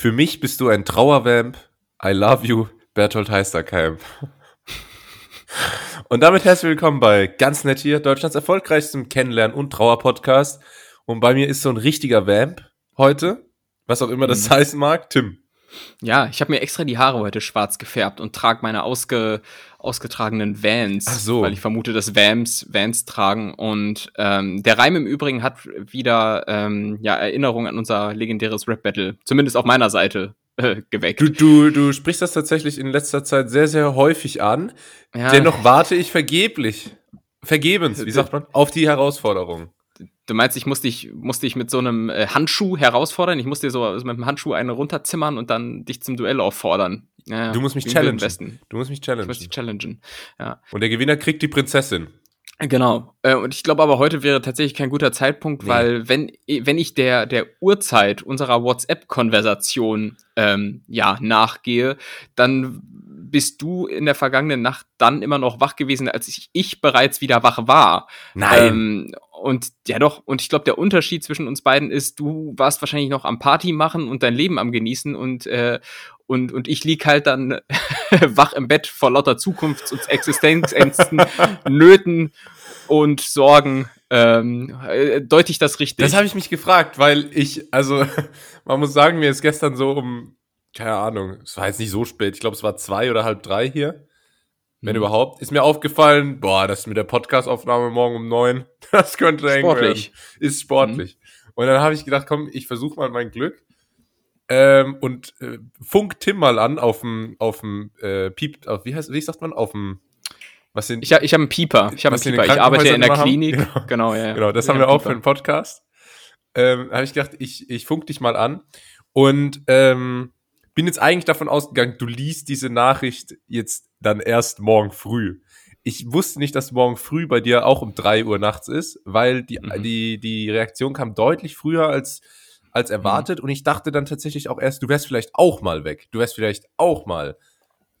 Für mich bist du ein Trauervamp. I love you, Bertolt Heisterkamp. Und damit herzlich willkommen bei Ganz Nett hier, Deutschlands erfolgreichstem Kennenlernen- und Trauer-Podcast. Und bei mir ist so ein richtiger Vamp heute, was auch immer das mhm. heißen mag, Tim. Ja, ich habe mir extra die Haare heute schwarz gefärbt und trage meine ausge, ausgetragenen Vans, Ach so. weil ich vermute, dass Vams Vans tragen. Und ähm, der Reim im Übrigen hat wieder ähm, ja, Erinnerung an unser legendäres Rap-Battle, zumindest auf meiner Seite, äh, geweckt. Du, du, du sprichst das tatsächlich in letzter Zeit sehr, sehr häufig an. Ja. Dennoch warte ich vergeblich, vergebens, wie sagt man, auf die Herausforderung. Du meinst, ich musste dich, musste dich mit so einem äh, Handschuh herausfordern? Ich musste dir so mit dem Handschuh eine runterzimmern und dann dich zum Duell auffordern. Ja, du musst mich challengen. Du musst mich challengen. Ich muss dich challengen. Ja. Und der Gewinner kriegt die Prinzessin. Genau. Äh, und ich glaube aber heute wäre tatsächlich kein guter Zeitpunkt, nee. weil wenn, wenn ich der, der Uhrzeit unserer WhatsApp-Konversation ähm, ja, nachgehe, dann bist du in der vergangenen Nacht dann immer noch wach gewesen, als ich, ich bereits wieder wach war. Nein. Ähm, und ja doch, und ich glaube, der Unterschied zwischen uns beiden ist, du warst wahrscheinlich noch am Party machen und dein Leben am genießen und, äh, und, und ich lieg halt dann wach im Bett vor lauter Zukunfts- und Existenzängsten, Nöten und Sorgen. Ähm, äh, deute ich das richtig? Das habe ich mich gefragt, weil ich, also man muss sagen, mir ist gestern so um, keine Ahnung, es war jetzt nicht so spät, ich glaube, es war zwei oder halb drei hier. Wenn mhm. überhaupt, ist mir aufgefallen, boah, das mit der Podcast-Aufnahme morgen um neun, das könnte eng Sportlich. Werden. Ist sportlich. Mhm. Und dann habe ich gedacht, komm, ich versuche mal mein Glück. Ähm, und äh, funk Tim mal an auf dem, auf dem äh, Piep, auf, wie heißt, wie sagt man, auf dem, was sind, ich, ich habe einen Pieper, ich habe einen Pieper, ich arbeite in der Klinik, genau. genau, ja, ja. Genau, das ja, haben wir auch für den Podcast. Ähm, habe ich gedacht, ich, ich funk dich mal an und ähm, bin jetzt eigentlich davon ausgegangen, du liest diese Nachricht jetzt dann erst morgen früh. Ich wusste nicht, dass morgen früh bei dir auch um drei Uhr nachts ist, weil die, mhm. die, die Reaktion kam deutlich früher als, als erwartet. Mhm. Und ich dachte dann tatsächlich auch erst, du wärst vielleicht auch mal weg. Du wärst vielleicht auch mal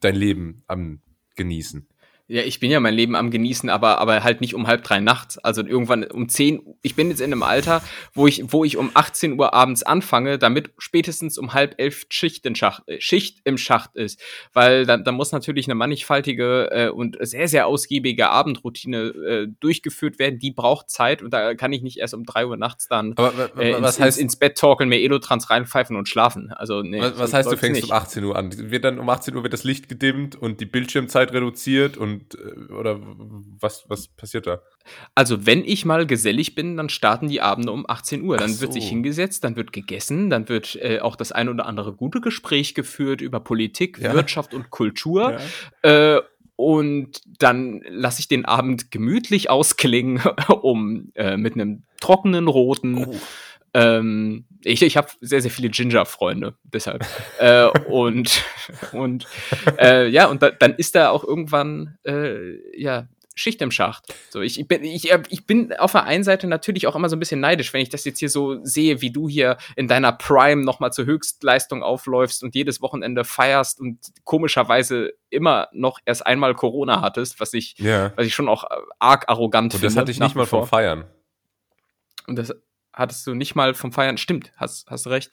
dein Leben am genießen. Ja, ich bin ja mein Leben am genießen, aber, aber halt nicht um halb drei nachts. Also irgendwann um zehn. Ich bin jetzt in einem Alter, wo ich, wo ich um 18 Uhr abends anfange, damit spätestens um halb elf Schicht, in Schacht, äh, Schicht im Schacht ist. Weil da, da muss natürlich eine mannigfaltige äh, und sehr, sehr ausgiebige Abendroutine äh, durchgeführt werden. Die braucht Zeit und da kann ich nicht erst um drei Uhr nachts dann aber, äh, ins, was heißt, ins Bett torkeln, mir Elotrans reinpfeifen und schlafen. Also, nee, was, was heißt, du fängst nicht. um 18 Uhr an? Wird dann um 18 Uhr wird das Licht gedimmt und die Bildschirmzeit reduziert und und äh, oder was, was passiert da? Also, wenn ich mal gesellig bin, dann starten die Abende um 18 Uhr. Dann so. wird sich hingesetzt, dann wird gegessen, dann wird äh, auch das ein oder andere gute Gespräch geführt über Politik, ja. Wirtschaft und Kultur. Ja. Äh, und dann lasse ich den Abend gemütlich ausklingen, um äh, mit einem trockenen roten oh ähm, ich ich habe sehr, sehr viele Ginger-Freunde, deshalb. äh, und und äh, ja, und da, dann ist da auch irgendwann äh, ja Schicht im Schacht. So, ich, ich, bin, ich, ich bin auf der einen Seite natürlich auch immer so ein bisschen neidisch, wenn ich das jetzt hier so sehe, wie du hier in deiner Prime nochmal zur Höchstleistung aufläufst und jedes Wochenende feierst und komischerweise immer noch erst einmal Corona hattest, was ich, yeah. was ich schon auch arg arrogant finde. Und das hatte ich nicht mal vom Feiern. Und das, hattest du nicht mal vom Feiern. Stimmt, hast, hast recht.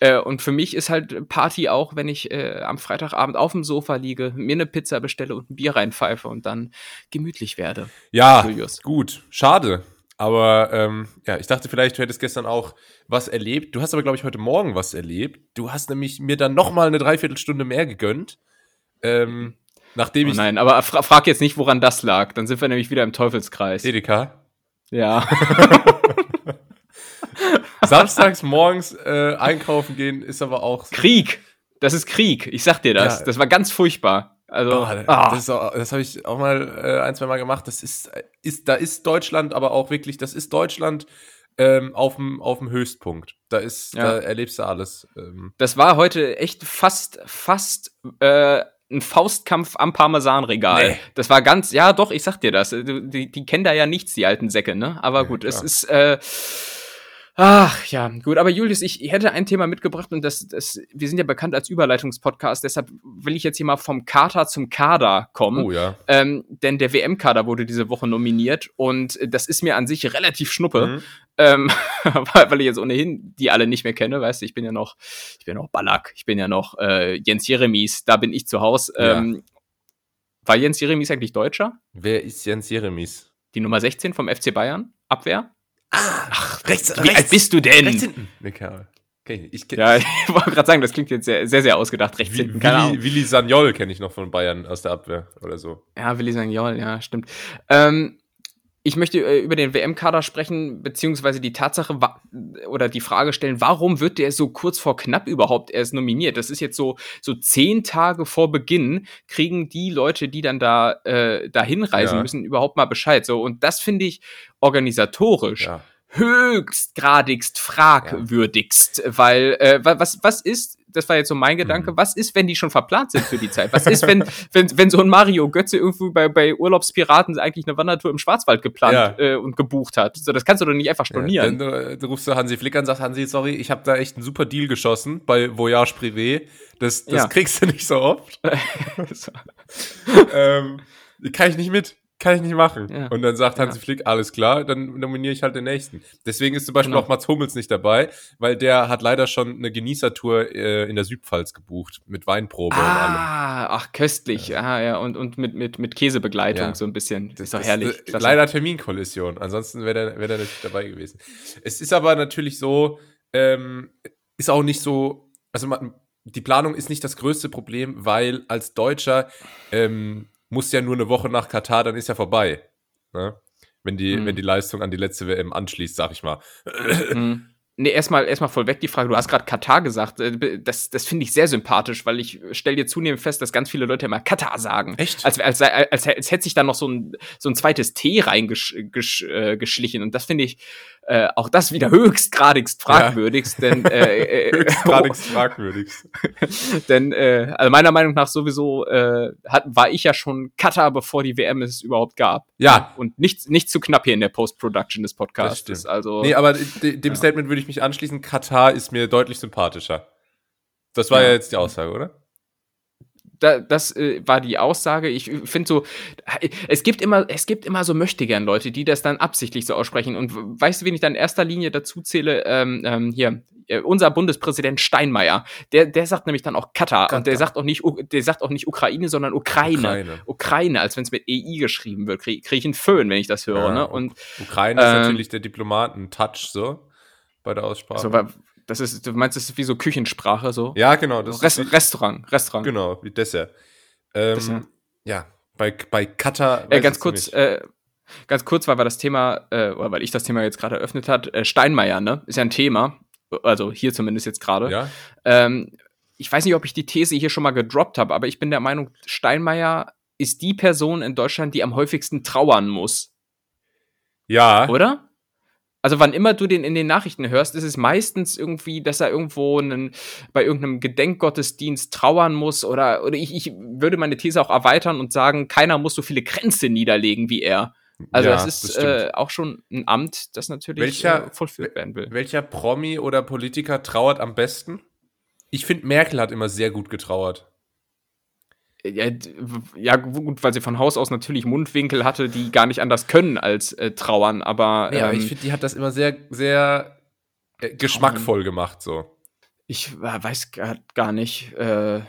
Äh, und für mich ist halt Party auch, wenn ich äh, am Freitagabend auf dem Sofa liege, mir eine Pizza bestelle und ein Bier reinpfeife und dann gemütlich werde. Ja, Julius. gut. Schade. Aber ähm, ja, ich dachte vielleicht, du hättest gestern auch was erlebt. Du hast aber, glaube ich, heute Morgen was erlebt. Du hast nämlich mir dann noch mal eine Dreiviertelstunde mehr gegönnt. Ähm, nachdem oh ich. Nein, aber fra frag jetzt nicht, woran das lag. Dann sind wir nämlich wieder im Teufelskreis. Edeka? Ja. Samstags morgens äh, einkaufen gehen ist aber auch. Krieg! Das ist Krieg, ich sag dir das. Ja. Das war ganz furchtbar. Also, oh, das, das habe ich auch mal äh, ein, zwei Mal gemacht. Das ist, ist, da ist Deutschland aber auch wirklich, das ist Deutschland ähm, auf dem Höchstpunkt. Da ist, ja. da erlebst du alles. Ähm. Das war heute echt fast, fast äh, ein Faustkampf am Parmesanregal. Nee. Das war ganz, ja doch, ich sag dir das. Die, die kennen da ja nichts, die alten Säcke, ne? Aber ja, gut, klar. es ist. Äh, Ach ja, gut, aber Julius, ich hätte ein Thema mitgebracht und das, das, wir sind ja bekannt als Überleitungspodcast, deshalb will ich jetzt hier mal vom Kater zum Kader kommen. Oh ja. Ähm, denn der WM-Kader wurde diese Woche nominiert und das ist mir an sich relativ schnuppe, mhm. ähm, weil ich jetzt ohnehin die alle nicht mehr kenne, weißt du, ich bin ja noch, ich bin ja noch Ballack, ich bin ja noch äh, Jens Jeremies, da bin ich zu Hause. Ja. Ähm, war Jens Jeremies eigentlich Deutscher? Wer ist Jens Jeremies? Die Nummer 16 vom FC Bayern, Abwehr? Ah, Ach, rechts, wie rechts, alt bist du denn? Rechts hinten. Ne, Kerl. Okay, ich ja, ich wollte gerade sagen, das klingt jetzt sehr, sehr, sehr ausgedacht, rechts hinten. Keine Willi, Ahnung. Willi Sagnol kenne ich noch von Bayern aus der Abwehr oder so. Ja, Willi Sagnol, ja, stimmt. Ähm, ich möchte äh, über den WM-Kader sprechen, beziehungsweise die Tatsache oder die Frage stellen, warum wird der so kurz vor knapp überhaupt erst nominiert? Das ist jetzt so, so zehn Tage vor Beginn, kriegen die Leute, die dann da, äh, da hinreisen ja. müssen, überhaupt mal Bescheid. So, und das finde ich organisatorisch. Ja höchstgradigst fragwürdigst, ja. weil äh, was was ist das war jetzt so mein Gedanke, mhm. was ist, wenn die schon verplant sind für die Zeit? Was ist, wenn, wenn, wenn so ein Mario Götze irgendwo bei, bei Urlaubspiraten eigentlich eine Wandertour im Schwarzwald geplant ja. äh, und gebucht hat? So, das kannst du doch nicht einfach stornieren. Ja, dann äh, du rufst du Hansi Flick an und sagst, Hansi, sorry, ich habe da echt einen super Deal geschossen bei Voyage Privé. Das, das ja. kriegst du nicht so oft. ähm, kann ich nicht mit kann ich nicht machen. Ja. Und dann sagt Hansi ja. Flick, alles klar, dann nominiere ich halt den nächsten. Deswegen ist zum Beispiel genau. auch Mats Hummels nicht dabei, weil der hat leider schon eine Genießertour äh, in der Südpfalz gebucht, mit Weinprobe ah, und allem. Ah, ach, köstlich. Ja, ah, ja, und, und mit, mit, mit Käsebegleitung ja. so ein bisschen. Das ist doch herrlich. Ist, leider Terminkollision, ansonsten wäre der, wär der natürlich dabei gewesen. Es ist aber natürlich so, ähm, ist auch nicht so, also man, die Planung ist nicht das größte Problem, weil als Deutscher ähm, muss ja nur eine Woche nach Katar, dann ist ja vorbei. Ne? Wenn, die, mhm. wenn die Leistung an die letzte WM anschließt, sag ich mal. Mhm. Nee, erstmal erstmal vollweg die Frage, du hast gerade Katar gesagt, äh, das, das finde ich sehr sympathisch, weil ich stelle dir zunehmend fest, dass ganz viele Leute immer Katar sagen. Echt? Als, als, als, als, als hätte sich da noch so ein, so ein zweites T reingeschlichen. Äh, und das finde ich, äh, auch das wieder höchstgradigst fragwürdigst, ja. denn äh, äh, höchstgradigst oh, fragwürdigst. denn äh, also meiner Meinung nach sowieso äh, hat, war ich ja schon Cutter, bevor die WM es überhaupt gab. Ja. Und nicht, nicht zu knapp hier in der Post-Production des Podcasts. Also, nee, aber dem ja. Statement würde ich mich anschließen, Katar ist mir deutlich sympathischer. Das war ja, ja jetzt die Aussage, oder? da, das äh, war die Aussage. Ich finde so, es gibt immer, es gibt immer so möchtegern Leute, die das dann absichtlich so aussprechen. Und weißt du, wen ich dann in erster Linie dazu zähle? Ähm, ähm, hier, äh, unser Bundespräsident Steinmeier, der, der sagt nämlich dann auch Katar, Katar. und der sagt auch nicht, der sagt auch nicht Ukraine, sondern Ukraine. Ukraine, Ukraine als wenn es mit EI geschrieben wird, kriege krieg ich einen Föhn, wenn ich das höre. Ja, ne? Und Ukraine ähm, ist natürlich der Diplomaten-Touch so bei der Aussprache. So, das ist, du meinst, das ist wie so Küchensprache so? Ja, genau. Das Rest, ist Restaurant, Restaurant. Genau, wie Dessert. Ähm, Dessert. Ja, bei, bei Katar. Äh, ganz kurz, äh, ganz kurz, weil wir das Thema, äh, oder weil ich das Thema jetzt gerade eröffnet hat, äh, Steinmeier, ne? Ist ja ein Thema. Also hier zumindest jetzt gerade. Ja. Ähm, ich weiß nicht, ob ich die These hier schon mal gedroppt habe, aber ich bin der Meinung, Steinmeier ist die Person in Deutschland, die am häufigsten trauern muss. Ja. Oder? Also wann immer du den in den Nachrichten hörst, ist es meistens irgendwie, dass er irgendwo einen, bei irgendeinem Gedenkgottesdienst trauern muss oder, oder ich, ich würde meine These auch erweitern und sagen, keiner muss so viele Grenzen niederlegen wie er. Also ja, das ist das äh, auch schon ein Amt, das natürlich welcher, äh, vollführt werden will. Welcher Promi oder Politiker trauert am besten? Ich finde, Merkel hat immer sehr gut getrauert. Ja, ja, gut, weil sie von Haus aus natürlich Mundwinkel hatte, die gar nicht anders können als äh, trauern, aber. Ja, ähm, ich finde, die hat das immer sehr, sehr äh, geschmackvoll gemacht, so. Ich äh, weiß gar, gar nicht. Äh,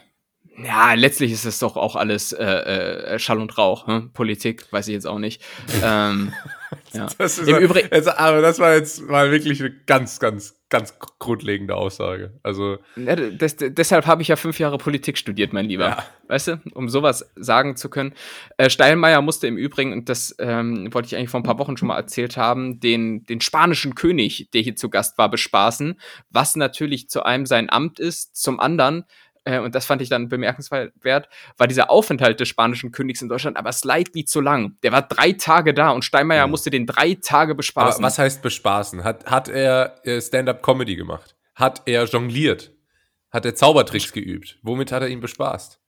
ja, letztlich ist es doch auch alles äh, äh, Schall und Rauch. Hm? Politik, weiß ich jetzt auch nicht. ähm, ja. Das Im Übrigen. aber das war jetzt mal wirklich eine ganz, ganz ganz grundlegende Aussage. Also ja, das, deshalb habe ich ja fünf Jahre Politik studiert, mein Lieber. Ja. Weißt du, um sowas sagen zu können. Äh, Steinmeier musste im Übrigen, und das ähm, wollte ich eigentlich vor ein paar Wochen schon mal erzählt haben, den, den spanischen König, der hier zu Gast war, bespaßen, was natürlich zu einem sein Amt ist, zum anderen äh, und das fand ich dann bemerkenswert, war dieser Aufenthalt des spanischen Königs in Deutschland aber slightly zu lang. Der war drei Tage da und Steinmeier mhm. musste den drei Tage bespaßen. Aber was heißt bespaßen? Hat, hat er äh, Stand-up-Comedy gemacht? Hat er jongliert? Hat er Zaubertricks geübt? Womit hat er ihn bespaßt?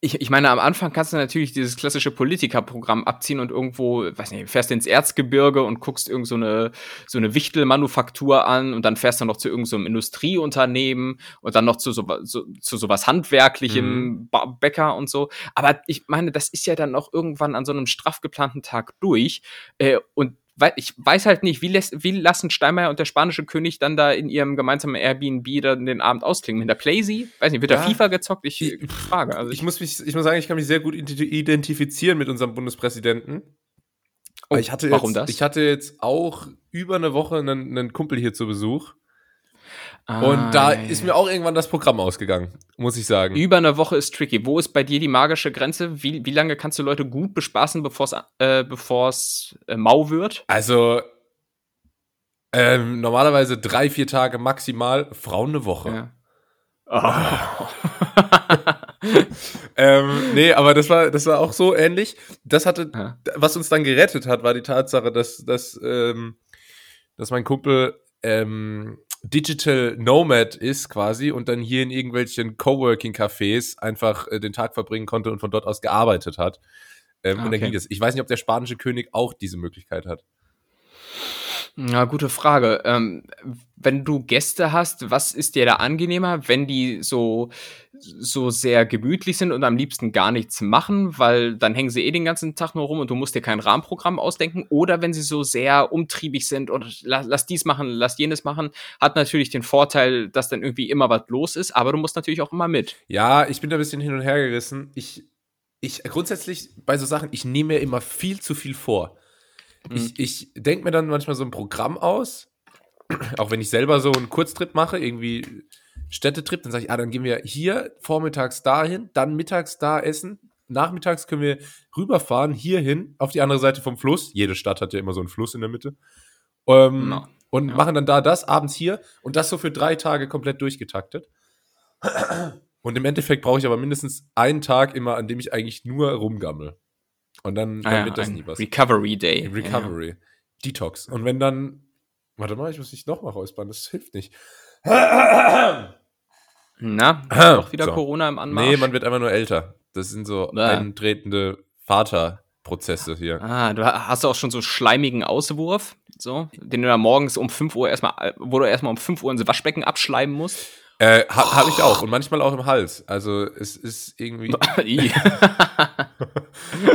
Ich, ich meine, am Anfang kannst du natürlich dieses klassische Politikerprogramm abziehen und irgendwo, weiß nicht, fährst ins Erzgebirge und guckst irgend so eine, so eine Wichtelmanufaktur an und dann fährst du noch zu irgendeinem so Industrieunternehmen und dann noch zu so, so, zu sowas Handwerklichem, mhm. Bäcker und so. Aber ich meine, das ist ja dann auch irgendwann an so einem straff geplanten Tag durch. Äh, und ich weiß halt nicht, wie, lässt, wie lassen Steinmeier und der spanische König dann da in ihrem gemeinsamen Airbnb dann den Abend ausklingen? Mit der Playsee? Weiß nicht, wird ja. da FIFA gezockt? Ich, ich frage. Also ich, muss mich, ich muss sagen, ich kann mich sehr gut identifizieren mit unserem Bundespräsidenten. Oh, ich hatte warum jetzt, das? Ich hatte jetzt auch über eine Woche einen, einen Kumpel hier zu Besuch. Ah, und da ja, ist mir auch irgendwann das Programm ausgegangen, muss ich sagen. Über eine Woche ist tricky. Wo ist bei dir die magische Grenze? Wie, wie lange kannst du Leute gut bespaßen, bevor es äh, bevor's, äh, mau wird? Also, ähm, normalerweise drei, vier Tage maximal, Frauen eine Woche. Ja. Oh. ähm, nee, aber das war, das war auch so ähnlich. Das hatte, ja. was uns dann gerettet hat, war die Tatsache, dass, dass, ähm, dass mein Kumpel ähm, Digital Nomad ist quasi und dann hier in irgendwelchen Coworking-Cafés einfach äh, den Tag verbringen konnte und von dort aus gearbeitet hat. Ähm, okay. Und dann ging das. Ich weiß nicht, ob der spanische König auch diese Möglichkeit hat. Na, gute Frage. Ähm, wenn du Gäste hast, was ist dir da angenehmer, wenn die so, so sehr gemütlich sind und am liebsten gar nichts machen, weil dann hängen sie eh den ganzen Tag nur rum und du musst dir kein Rahmenprogramm ausdenken, oder wenn sie so sehr umtriebig sind und lass, lass dies machen, lass jenes machen, hat natürlich den Vorteil, dass dann irgendwie immer was los ist, aber du musst natürlich auch immer mit. Ja, ich bin da ein bisschen hin und her gerissen. Ich, ich grundsätzlich bei so Sachen, ich nehme mir immer viel zu viel vor. Mhm. Ich, ich denke mir dann manchmal so ein Programm aus, auch wenn ich selber so einen Kurztrip mache, irgendwie Städtetrip, dann sage ich, ah, dann gehen wir hier vormittags dahin, dann mittags da essen, nachmittags können wir rüberfahren, hierhin, auf die andere Seite vom Fluss. Jede Stadt hat ja immer so einen Fluss in der Mitte. Ähm, no. Und ja. machen dann da das, abends hier und das so für drei Tage komplett durchgetaktet. Und im Endeffekt brauche ich aber mindestens einen Tag immer, an dem ich eigentlich nur rumgammel. Und dann, dann ah, wird das nie was. Recovery Day. Recovery. Ja. Detox. Und wenn dann. Warte mal, ich muss mich nochmal räuspern, das hilft nicht. Na, doch wieder so. Corona im Anmarsch. Nee, man wird einfach nur älter. Das sind so ja. eintretende Vaterprozesse hier. Ah, du hast auch schon so schleimigen Auswurf, so, den du da morgens um 5 Uhr erstmal, wo du erstmal um 5 Uhr ins Waschbecken abschleimen musst. Äh, ha, Habe ich auch und manchmal auch im Hals. Also es ist irgendwie.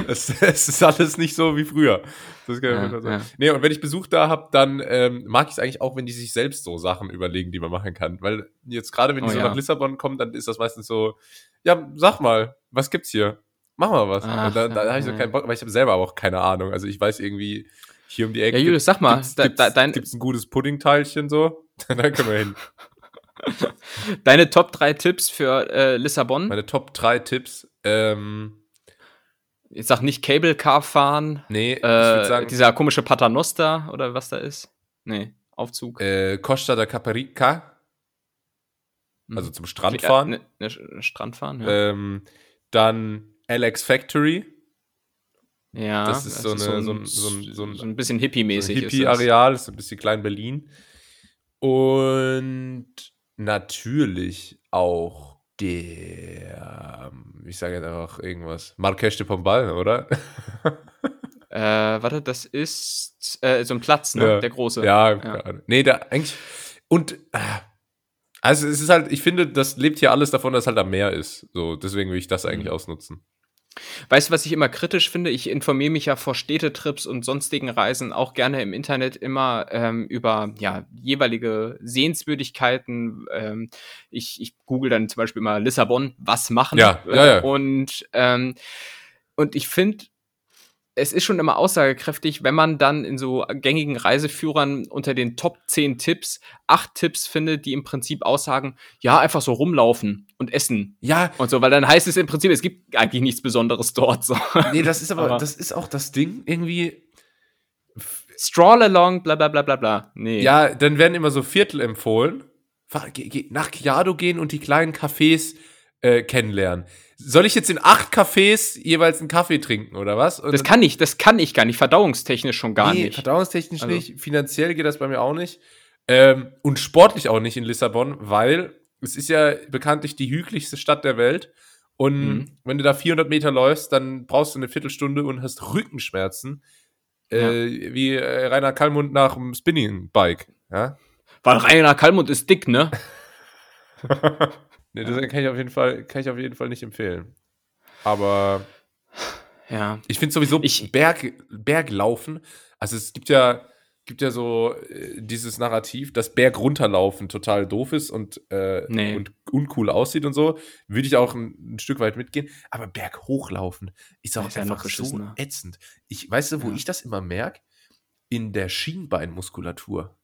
es, es, ist alles nicht so wie früher. Das kann ja, sagen. Ja. Nee, und wenn ich Besuch da habe, dann ähm, mag ich es eigentlich auch, wenn die sich selbst so Sachen überlegen, die man machen kann. Weil jetzt gerade, wenn die oh, so ja. nach Lissabon kommen, dann ist das meistens so, ja, sag mal, was gibt's hier? Mach mal was. Ach, da da habe ich so keinen Bock, weil ich habe selber aber auch keine Ahnung. Also ich weiß irgendwie, hier um die Ecke. Ja, Julius, sag mal, gibt's, gibt's, dein, gibt's ein gutes Puddingteilchen so? dann können wir hin. Deine Top 3 Tipps für äh, Lissabon? Meine Top 3 Tipps. Ähm, ich sag nicht Cable Car fahren. Nee, äh, ich würde sagen. Dieser komische Paternoster oder was da ist. Nee, Aufzug. Äh, Costa da Caparica. Hm. Also zum Strand fahren. Ne, ne, Strand fahren, ja. Ähm, dann Alex Factory. Ja, das ist das so, eine, so, ein, so, ein, so, ein, so ein bisschen hippie-mäßig. So Hippie-Areal, ist, ist ein bisschen klein Berlin. Und natürlich auch der, ich sage jetzt einfach irgendwas, Marques de Pombal, oder? äh, warte, das ist äh, so ein Platz, ne? Ja. Der große. Ja, ja. nee, da eigentlich. Und äh, also es ist halt, ich finde, das lebt hier alles davon, dass es halt am Meer ist. So, deswegen will ich das eigentlich mhm. ausnutzen. Weißt du, was ich immer kritisch finde? Ich informiere mich ja vor Städtetrips und sonstigen Reisen auch gerne im Internet immer ähm, über ja, jeweilige Sehenswürdigkeiten. Ähm, ich, ich google dann zum Beispiel mal Lissabon, was machen. Ja, ja, ja. Und, ähm, und ich finde, es ist schon immer aussagekräftig, wenn man dann in so gängigen Reiseführern unter den Top 10 Tipps acht Tipps findet, die im Prinzip aussagen, ja, einfach so rumlaufen und essen. Ja. Und so, weil dann heißt es im Prinzip, es gibt eigentlich nichts Besonderes dort. So. Nee, das ist aber, aber das ist auch das Ding, irgendwie. Stroll along, bla bla bla bla bla. Nee. Ja, dann werden immer so Viertel empfohlen. Nach Chiado gehen und die kleinen Cafés äh, kennenlernen. Soll ich jetzt in acht Cafés jeweils einen Kaffee trinken oder was? Und das kann ich, das kann ich gar nicht, verdauungstechnisch schon gar nee, nicht. Verdauungstechnisch also. nicht, finanziell geht das bei mir auch nicht. Ähm, und sportlich auch nicht in Lissabon, weil es ist ja bekanntlich die hügeligste Stadt der Welt. Und mhm. wenn du da 400 Meter läufst, dann brauchst du eine Viertelstunde und hast Rückenschmerzen, äh, ja. wie äh, Rainer Kallmund nach dem Spinning-Bike. Ja? Weil Rainer Kallmund ist dick, ne? nee, das kann ich auf jeden Fall, kann ich auf jeden Fall nicht empfehlen. Aber ja. Ich finde sowieso ich, Berg, Berglaufen, also es gibt ja, gibt ja so äh, dieses Narrativ, dass Berg runterlaufen total doof ist und, äh, nee. und uncool aussieht und so. Würde ich auch ein, ein, Stück weit mitgehen. Aber Berg hochlaufen ist auch ist einfach so ätzend. Ich weißt du, wo ja. ich das immer merke? In der Schienbeinmuskulatur.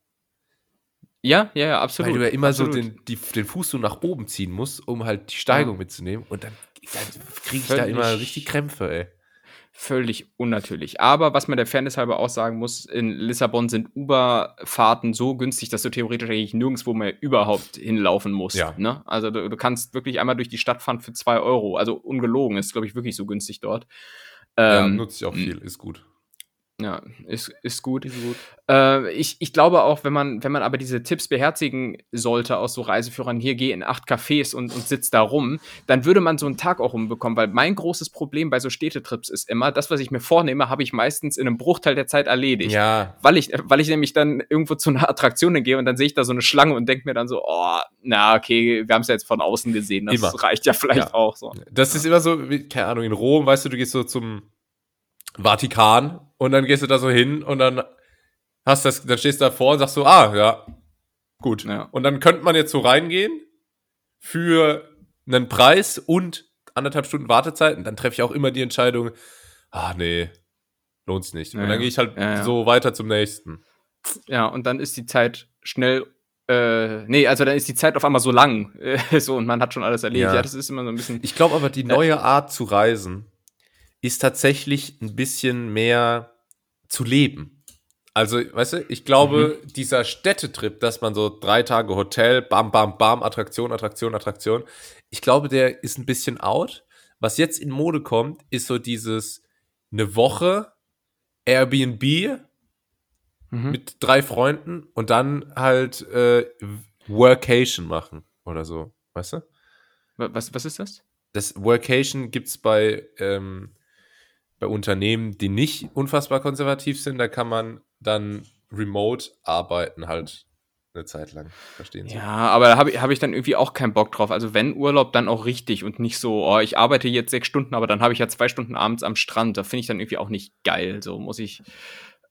Ja, ja, ja, absolut. Weil du ja immer absolut. so den, die, den Fuß so nach oben ziehen musst, um halt die Steigung ja. mitzunehmen. Und dann, dann kriege ich Völlig. da immer richtig Krämpfe, ey völlig unnatürlich. Aber was man der Fairness halber auch sagen muss, in Lissabon sind Uber-Fahrten so günstig, dass du theoretisch eigentlich nirgendwo mehr überhaupt hinlaufen musst. Ja. Ne? Also du, du, kannst wirklich einmal durch die Stadt fahren für zwei Euro. Also ungelogen, ist glaube ich wirklich so günstig dort. Ähm, ja, nutze ich auch viel, ist gut. Ja, ist, ist gut. Ist gut. Äh, ich, ich glaube auch, wenn man, wenn man aber diese Tipps beherzigen sollte aus so Reiseführern, hier geh in acht Cafés und, und sitz da rum, dann würde man so einen Tag auch rumbekommen, weil mein großes Problem bei so Städtetrips ist immer, das, was ich mir vornehme, habe ich meistens in einem Bruchteil der Zeit erledigt. Ja. Weil ich, weil ich nämlich dann irgendwo zu einer Attraktion gehe und dann sehe ich da so eine Schlange und denke mir dann so, oh, na, okay, wir haben es ja jetzt von außen gesehen, das immer. reicht ja vielleicht ja. auch so. Das ist immer so, wie, keine Ahnung, in Rom, weißt du, du gehst so zum Vatikan und dann gehst du da so hin und dann hast das, dann stehst du davor und sagst so, ah, ja, gut. Ja. Und dann könnte man jetzt so reingehen für einen Preis und anderthalb Stunden Wartezeit und dann treffe ich auch immer die Entscheidung, ah, nee, lohnt's nicht. Ja, und dann gehe ich halt ja, so weiter zum nächsten. Ja, und dann ist die Zeit schnell äh, nee, also dann ist die Zeit auf einmal so lang, äh, so und man hat schon alles erledigt. Ja. das ist immer so ein bisschen. Ich glaube aber, die neue Art zu reisen ist tatsächlich ein bisschen mehr zu leben. Also, weißt du, ich glaube, mhm. dieser Städtetrip, dass man so drei Tage Hotel, bam, bam, bam, Attraktion, Attraktion, Attraktion, ich glaube, der ist ein bisschen out. Was jetzt in Mode kommt, ist so dieses eine Woche Airbnb mhm. mit drei Freunden und dann halt äh, Workation machen oder so, weißt du? Was, was ist das? Das Workation gibt's bei ähm, bei Unternehmen, die nicht unfassbar konservativ sind, da kann man dann remote arbeiten halt eine Zeit lang. Verstehen Sie? Ja, aber da habe ich, hab ich dann irgendwie auch keinen Bock drauf. Also wenn Urlaub, dann auch richtig und nicht so, oh, ich arbeite jetzt sechs Stunden, aber dann habe ich ja zwei Stunden abends am Strand. Da finde ich dann irgendwie auch nicht geil. So muss ich.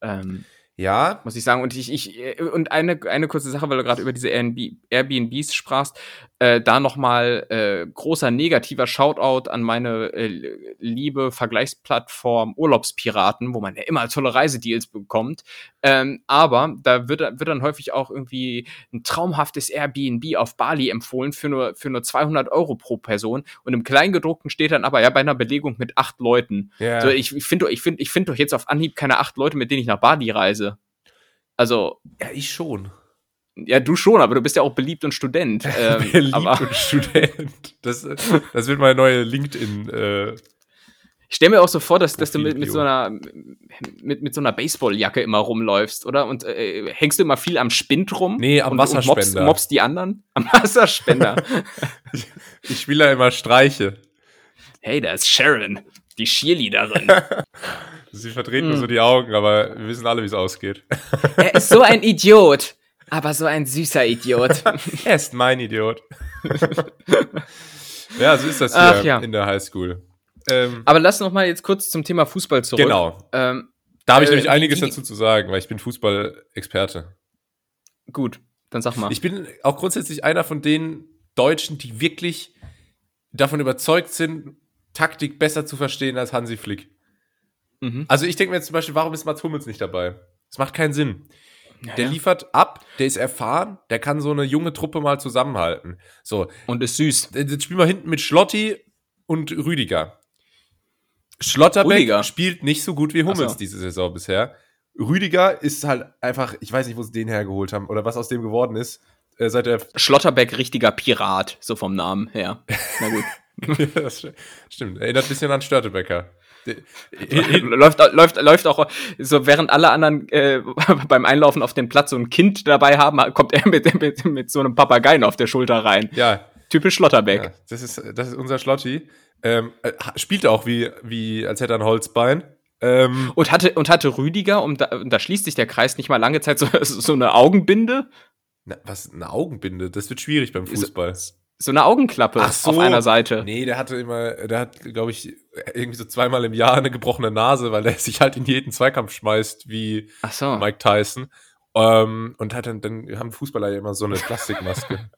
Ähm, ja. Muss ich sagen. Und ich, ich, äh, und eine, eine kurze Sache, weil du gerade über diese Airbnb, Airbnbs sprachst, äh, da nochmal äh, großer negativer Shoutout an meine äh, liebe Vergleichsplattform Urlaubspiraten, wo man ja immer tolle Reisedeals bekommt. Ähm, aber da wird, wird dann häufig auch irgendwie ein traumhaftes Airbnb auf Bali empfohlen für nur, für nur 200 Euro pro Person. Und im Kleingedruckten steht dann aber ja bei einer Belegung mit acht Leuten. Yeah. So, ich finde ich find, ich find doch jetzt auf Anhieb keine acht Leute, mit denen ich nach Bali reise. Also. Ja, ich schon. Ja, du schon, aber du bist ja auch beliebt und Student. Ähm, beliebt aber und Student. Das, das wird meine neue LinkedIn. Äh, ich stelle mir auch so vor, dass, dass du mit, mit so einer mit, mit so einer Baseballjacke immer rumläufst, oder? Und äh, hängst du immer viel am Spind rum? Nee, am und, Wasserspender. Und mobst, mobst die anderen? Am Wasserspender. ich spiele da immer Streiche. Hey, da ist Sharon, die Cheerleaderin. Sie verdreht hm. nur so die Augen, aber wir wissen alle, wie es ausgeht. er ist so ein Idiot. Aber so ein süßer Idiot. er ist mein Idiot. ja, so ist das hier Ach, ja. in der Highschool. Ähm, Aber lass noch mal jetzt kurz zum Thema Fußball zurück. Genau. Ähm, da habe ich äh, nämlich einiges die, dazu zu sagen, weil ich bin Fußball-Experte. Gut, dann sag mal. Ich bin auch grundsätzlich einer von den Deutschen, die wirklich davon überzeugt sind, Taktik besser zu verstehen als Hansi Flick. Mhm. Also ich denke mir jetzt zum Beispiel, warum ist Mats Hummels nicht dabei? Das macht keinen Sinn. Ja, der liefert ab, der ist erfahren, der kann so eine junge Truppe mal zusammenhalten. So. Und ist süß. Jetzt spielen wir hinten mit Schlotti und Rüdiger. Schlotterbeck Rüdiger. spielt nicht so gut wie Hummels so. diese Saison bisher. Rüdiger ist halt einfach, ich weiß nicht, wo sie den hergeholt haben oder was aus dem geworden ist. Äh, seit der Schlotterbeck richtiger Pirat, so vom Namen her. Na gut. ja, stimmt. Erinnert ein bisschen an Störtebecker. läuft, läuft, läuft auch so, während alle anderen äh, beim Einlaufen auf den Platz so ein Kind dabei haben, kommt er mit, mit, mit so einem Papageien auf der Schulter rein. Ja, Typisch Schlotterbeck. Ja, das, ist, das ist unser Schlotti. Ähm, äh, spielt auch wie, wie, als hätte er ein Holzbein. Ähm, und, hatte, und hatte Rüdiger, und da, und da schließt sich der Kreis nicht mal lange Zeit, so, so eine Augenbinde. Na, was, eine Augenbinde? Das wird schwierig beim Fußball. So, so eine Augenklappe so. auf einer Seite. Nee, der hatte immer, der hat, glaube ich, irgendwie so zweimal im Jahr eine gebrochene Nase, weil der sich halt in jeden Zweikampf schmeißt, wie so. Mike Tyson. Ähm, und hat dann, dann haben Fußballer ja immer so eine Plastikmaske.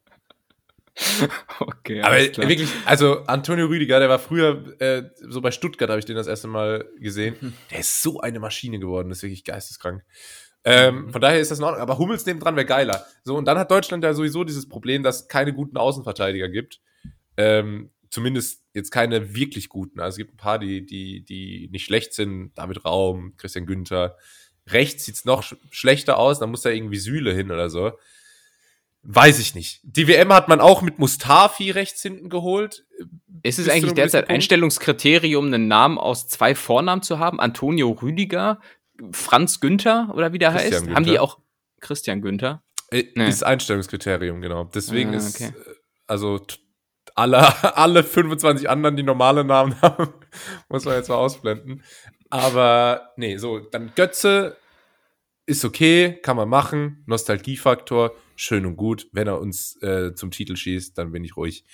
okay. Aber wirklich, also Antonio Rüdiger, der war früher äh, so bei Stuttgart, habe ich den das erste Mal gesehen. Mhm. Der ist so eine Maschine geworden, das ist wirklich geisteskrank. Ähm, mhm. Von daher ist das in Ordnung. Aber Hummels neben dran wäre geiler. So, und dann hat Deutschland ja sowieso dieses Problem, dass es keine guten Außenverteidiger gibt. Ähm, zumindest jetzt keine wirklich guten. Also es gibt ein paar, die, die, die nicht schlecht sind. David Raum, Christian Günther. Rechts sieht's noch sch schlechter aus, dann muss da irgendwie Sühle hin oder so. Weiß ich nicht. Die WM hat man auch mit Mustafi rechts hinten geholt. Ist es eigentlich derzeit Einstellungskriterium, einen Namen aus zwei Vornamen zu haben? Antonio Rüdiger, Franz Günther oder wie der Christian heißt? Günther. Haben die auch Christian Günther? Äh, nee. Ist Einstellungskriterium, genau. Deswegen ah, okay. ist, äh, also alle, alle 25 anderen, die normale Namen haben, muss man jetzt mal ausblenden. Aber nee, so, dann Götze ist okay, kann man machen. Nostalgiefaktor, schön und gut. Wenn er uns äh, zum Titel schießt, dann bin ich ruhig.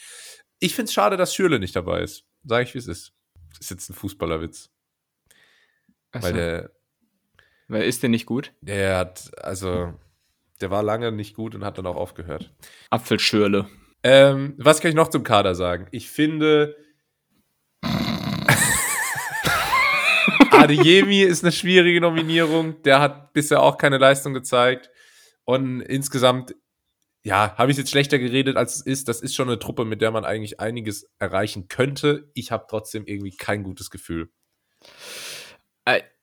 Ich finde es schade, dass Schürle nicht dabei ist. Sag ich, wie es ist. Das ist jetzt ein Fußballerwitz. So. Weil der. Weil ist der nicht gut? Der hat, also, der war lange nicht gut und hat dann auch aufgehört. Apfelschürle. Ähm, was kann ich noch zum Kader sagen? Ich finde, Adeyemi ist eine schwierige Nominierung. Der hat bisher auch keine Leistung gezeigt. Und insgesamt, ja, habe ich jetzt schlechter geredet, als es ist. Das ist schon eine Truppe, mit der man eigentlich einiges erreichen könnte. Ich habe trotzdem irgendwie kein gutes Gefühl.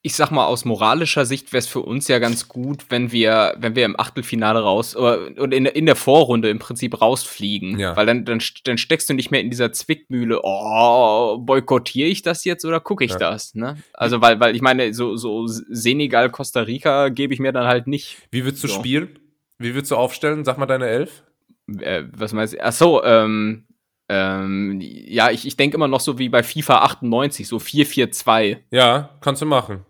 Ich sag mal, aus moralischer Sicht wäre es für uns ja ganz gut, wenn wir, wenn wir im Achtelfinale raus oder, oder in, in der Vorrunde im Prinzip rausfliegen. Ja. Weil dann, dann, dann steckst du nicht mehr in dieser Zwickmühle, oh, boykottiere ich das jetzt oder gucke ich ja. das? Ne? Also, weil, weil ich meine, so, so Senegal, Costa Rica gebe ich mir dann halt nicht. Wie würdest du so. spielen? Wie würdest du aufstellen? Sag mal deine Elf. Äh, was meinst du? Ach so, ähm, ähm, ja, ich, ich denke immer noch so wie bei FIFA 98, so 4-4-2. Ja, kannst du machen.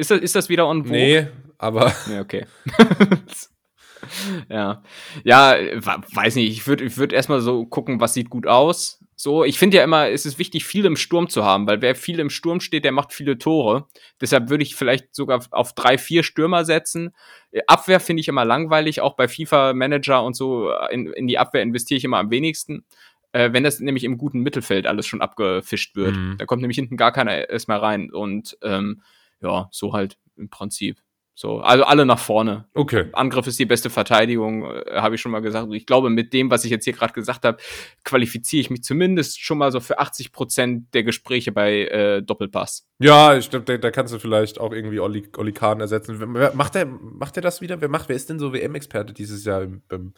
Ist das, ist das wieder on vogue? Nee, aber. Nee, okay. ja. Ja, weiß nicht. Ich würde ich würd erstmal so gucken, was sieht gut aus. So, ich finde ja immer, es ist wichtig, viel im Sturm zu haben, weil wer viel im Sturm steht, der macht viele Tore. Deshalb würde ich vielleicht sogar auf drei, vier Stürmer setzen. Abwehr finde ich immer langweilig, auch bei FIFA Manager und so. In, in die Abwehr investiere ich immer am wenigsten. Äh, wenn das nämlich im guten Mittelfeld alles schon abgefischt wird. Mhm. Da kommt nämlich hinten gar keiner erstmal rein. Und ähm, ja, so halt im Prinzip. So, also alle nach vorne. Okay. Angriff ist die beste Verteidigung, äh, habe ich schon mal gesagt. Und ich glaube, mit dem, was ich jetzt hier gerade gesagt habe, qualifiziere ich mich zumindest schon mal so für 80 Prozent der Gespräche bei äh, Doppelpass. Ja, ich glaube, da, da, kannst du vielleicht auch irgendwie Oli, Oli Kahn ersetzen. Macht er macht der das wieder? Wer macht? Wer ist denn so WM-Experte dieses Jahr beim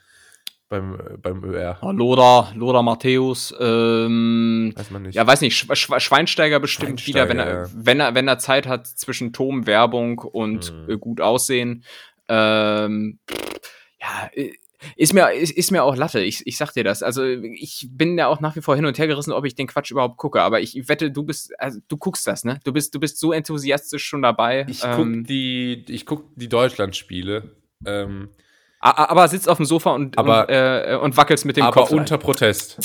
beim, äh, beim ÖR. Oh, Loda, Loda Matthäus, ähm, weiß man nicht. Ja, weiß nicht, Schweinsteiger bestimmt Schweinsteiger, wieder, wenn er, ja. wenn er, wenn er Zeit hat zwischen Tom, Werbung und mhm. gut aussehen. Ähm, ja, äh, ist mir, ist, ist mir auch Latte, ich, ich sag dir das. Also ich bin ja auch nach wie vor hin und her gerissen, ob ich den Quatsch überhaupt gucke. Aber ich wette, du bist, also du guckst das, ne? Du bist, du bist so enthusiastisch schon dabei. Ich ähm, guck die, ich guck die Deutschlandspiele. Ähm, aber sitzt auf dem Sofa und, aber, und, äh, und wackelst mit dem aber Kopf. Aber unter Protest.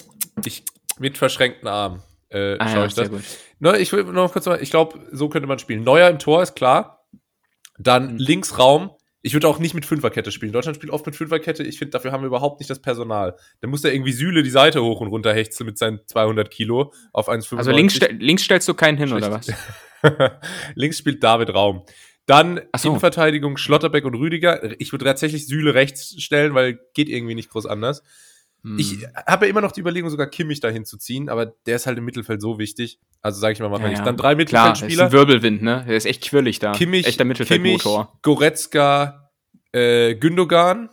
Ich mit verschränkten Armen äh, ah, schaue ja, ich das. Ne, ich will noch kurz mal, ich glaube, so könnte man spielen. Neuer im Tor ist klar. Dann mhm. Linksraum. Ich würde auch nicht mit Fünferkette spielen. Deutschland spielt oft mit Fünferkette. Ich finde, dafür haben wir überhaupt nicht das Personal. Da muss er irgendwie Sühle die Seite hoch und runter hechzen mit seinen 200 Kilo auf 1,95. Also links, links stellst du keinen hin, Schlecht. oder was? links spielt David Raum. Dann so. Innenverteidigung Schlotterbeck und Rüdiger. Ich würde tatsächlich Süle rechts stellen, weil geht irgendwie nicht groß anders. Hm. Ich habe ja immer noch die Überlegung, sogar Kimmich dahin zu ziehen, aber der ist halt im Mittelfeld so wichtig. Also sage ich mal, machen wir ja, nicht. Dann drei Mittelfeldspieler. Klar, ist ein Wirbelwind, ne? Der ist echt quirlig da. Kimmich, Echter Mittelfeldmotor. Kimmich, Goretzka, äh, Gündogan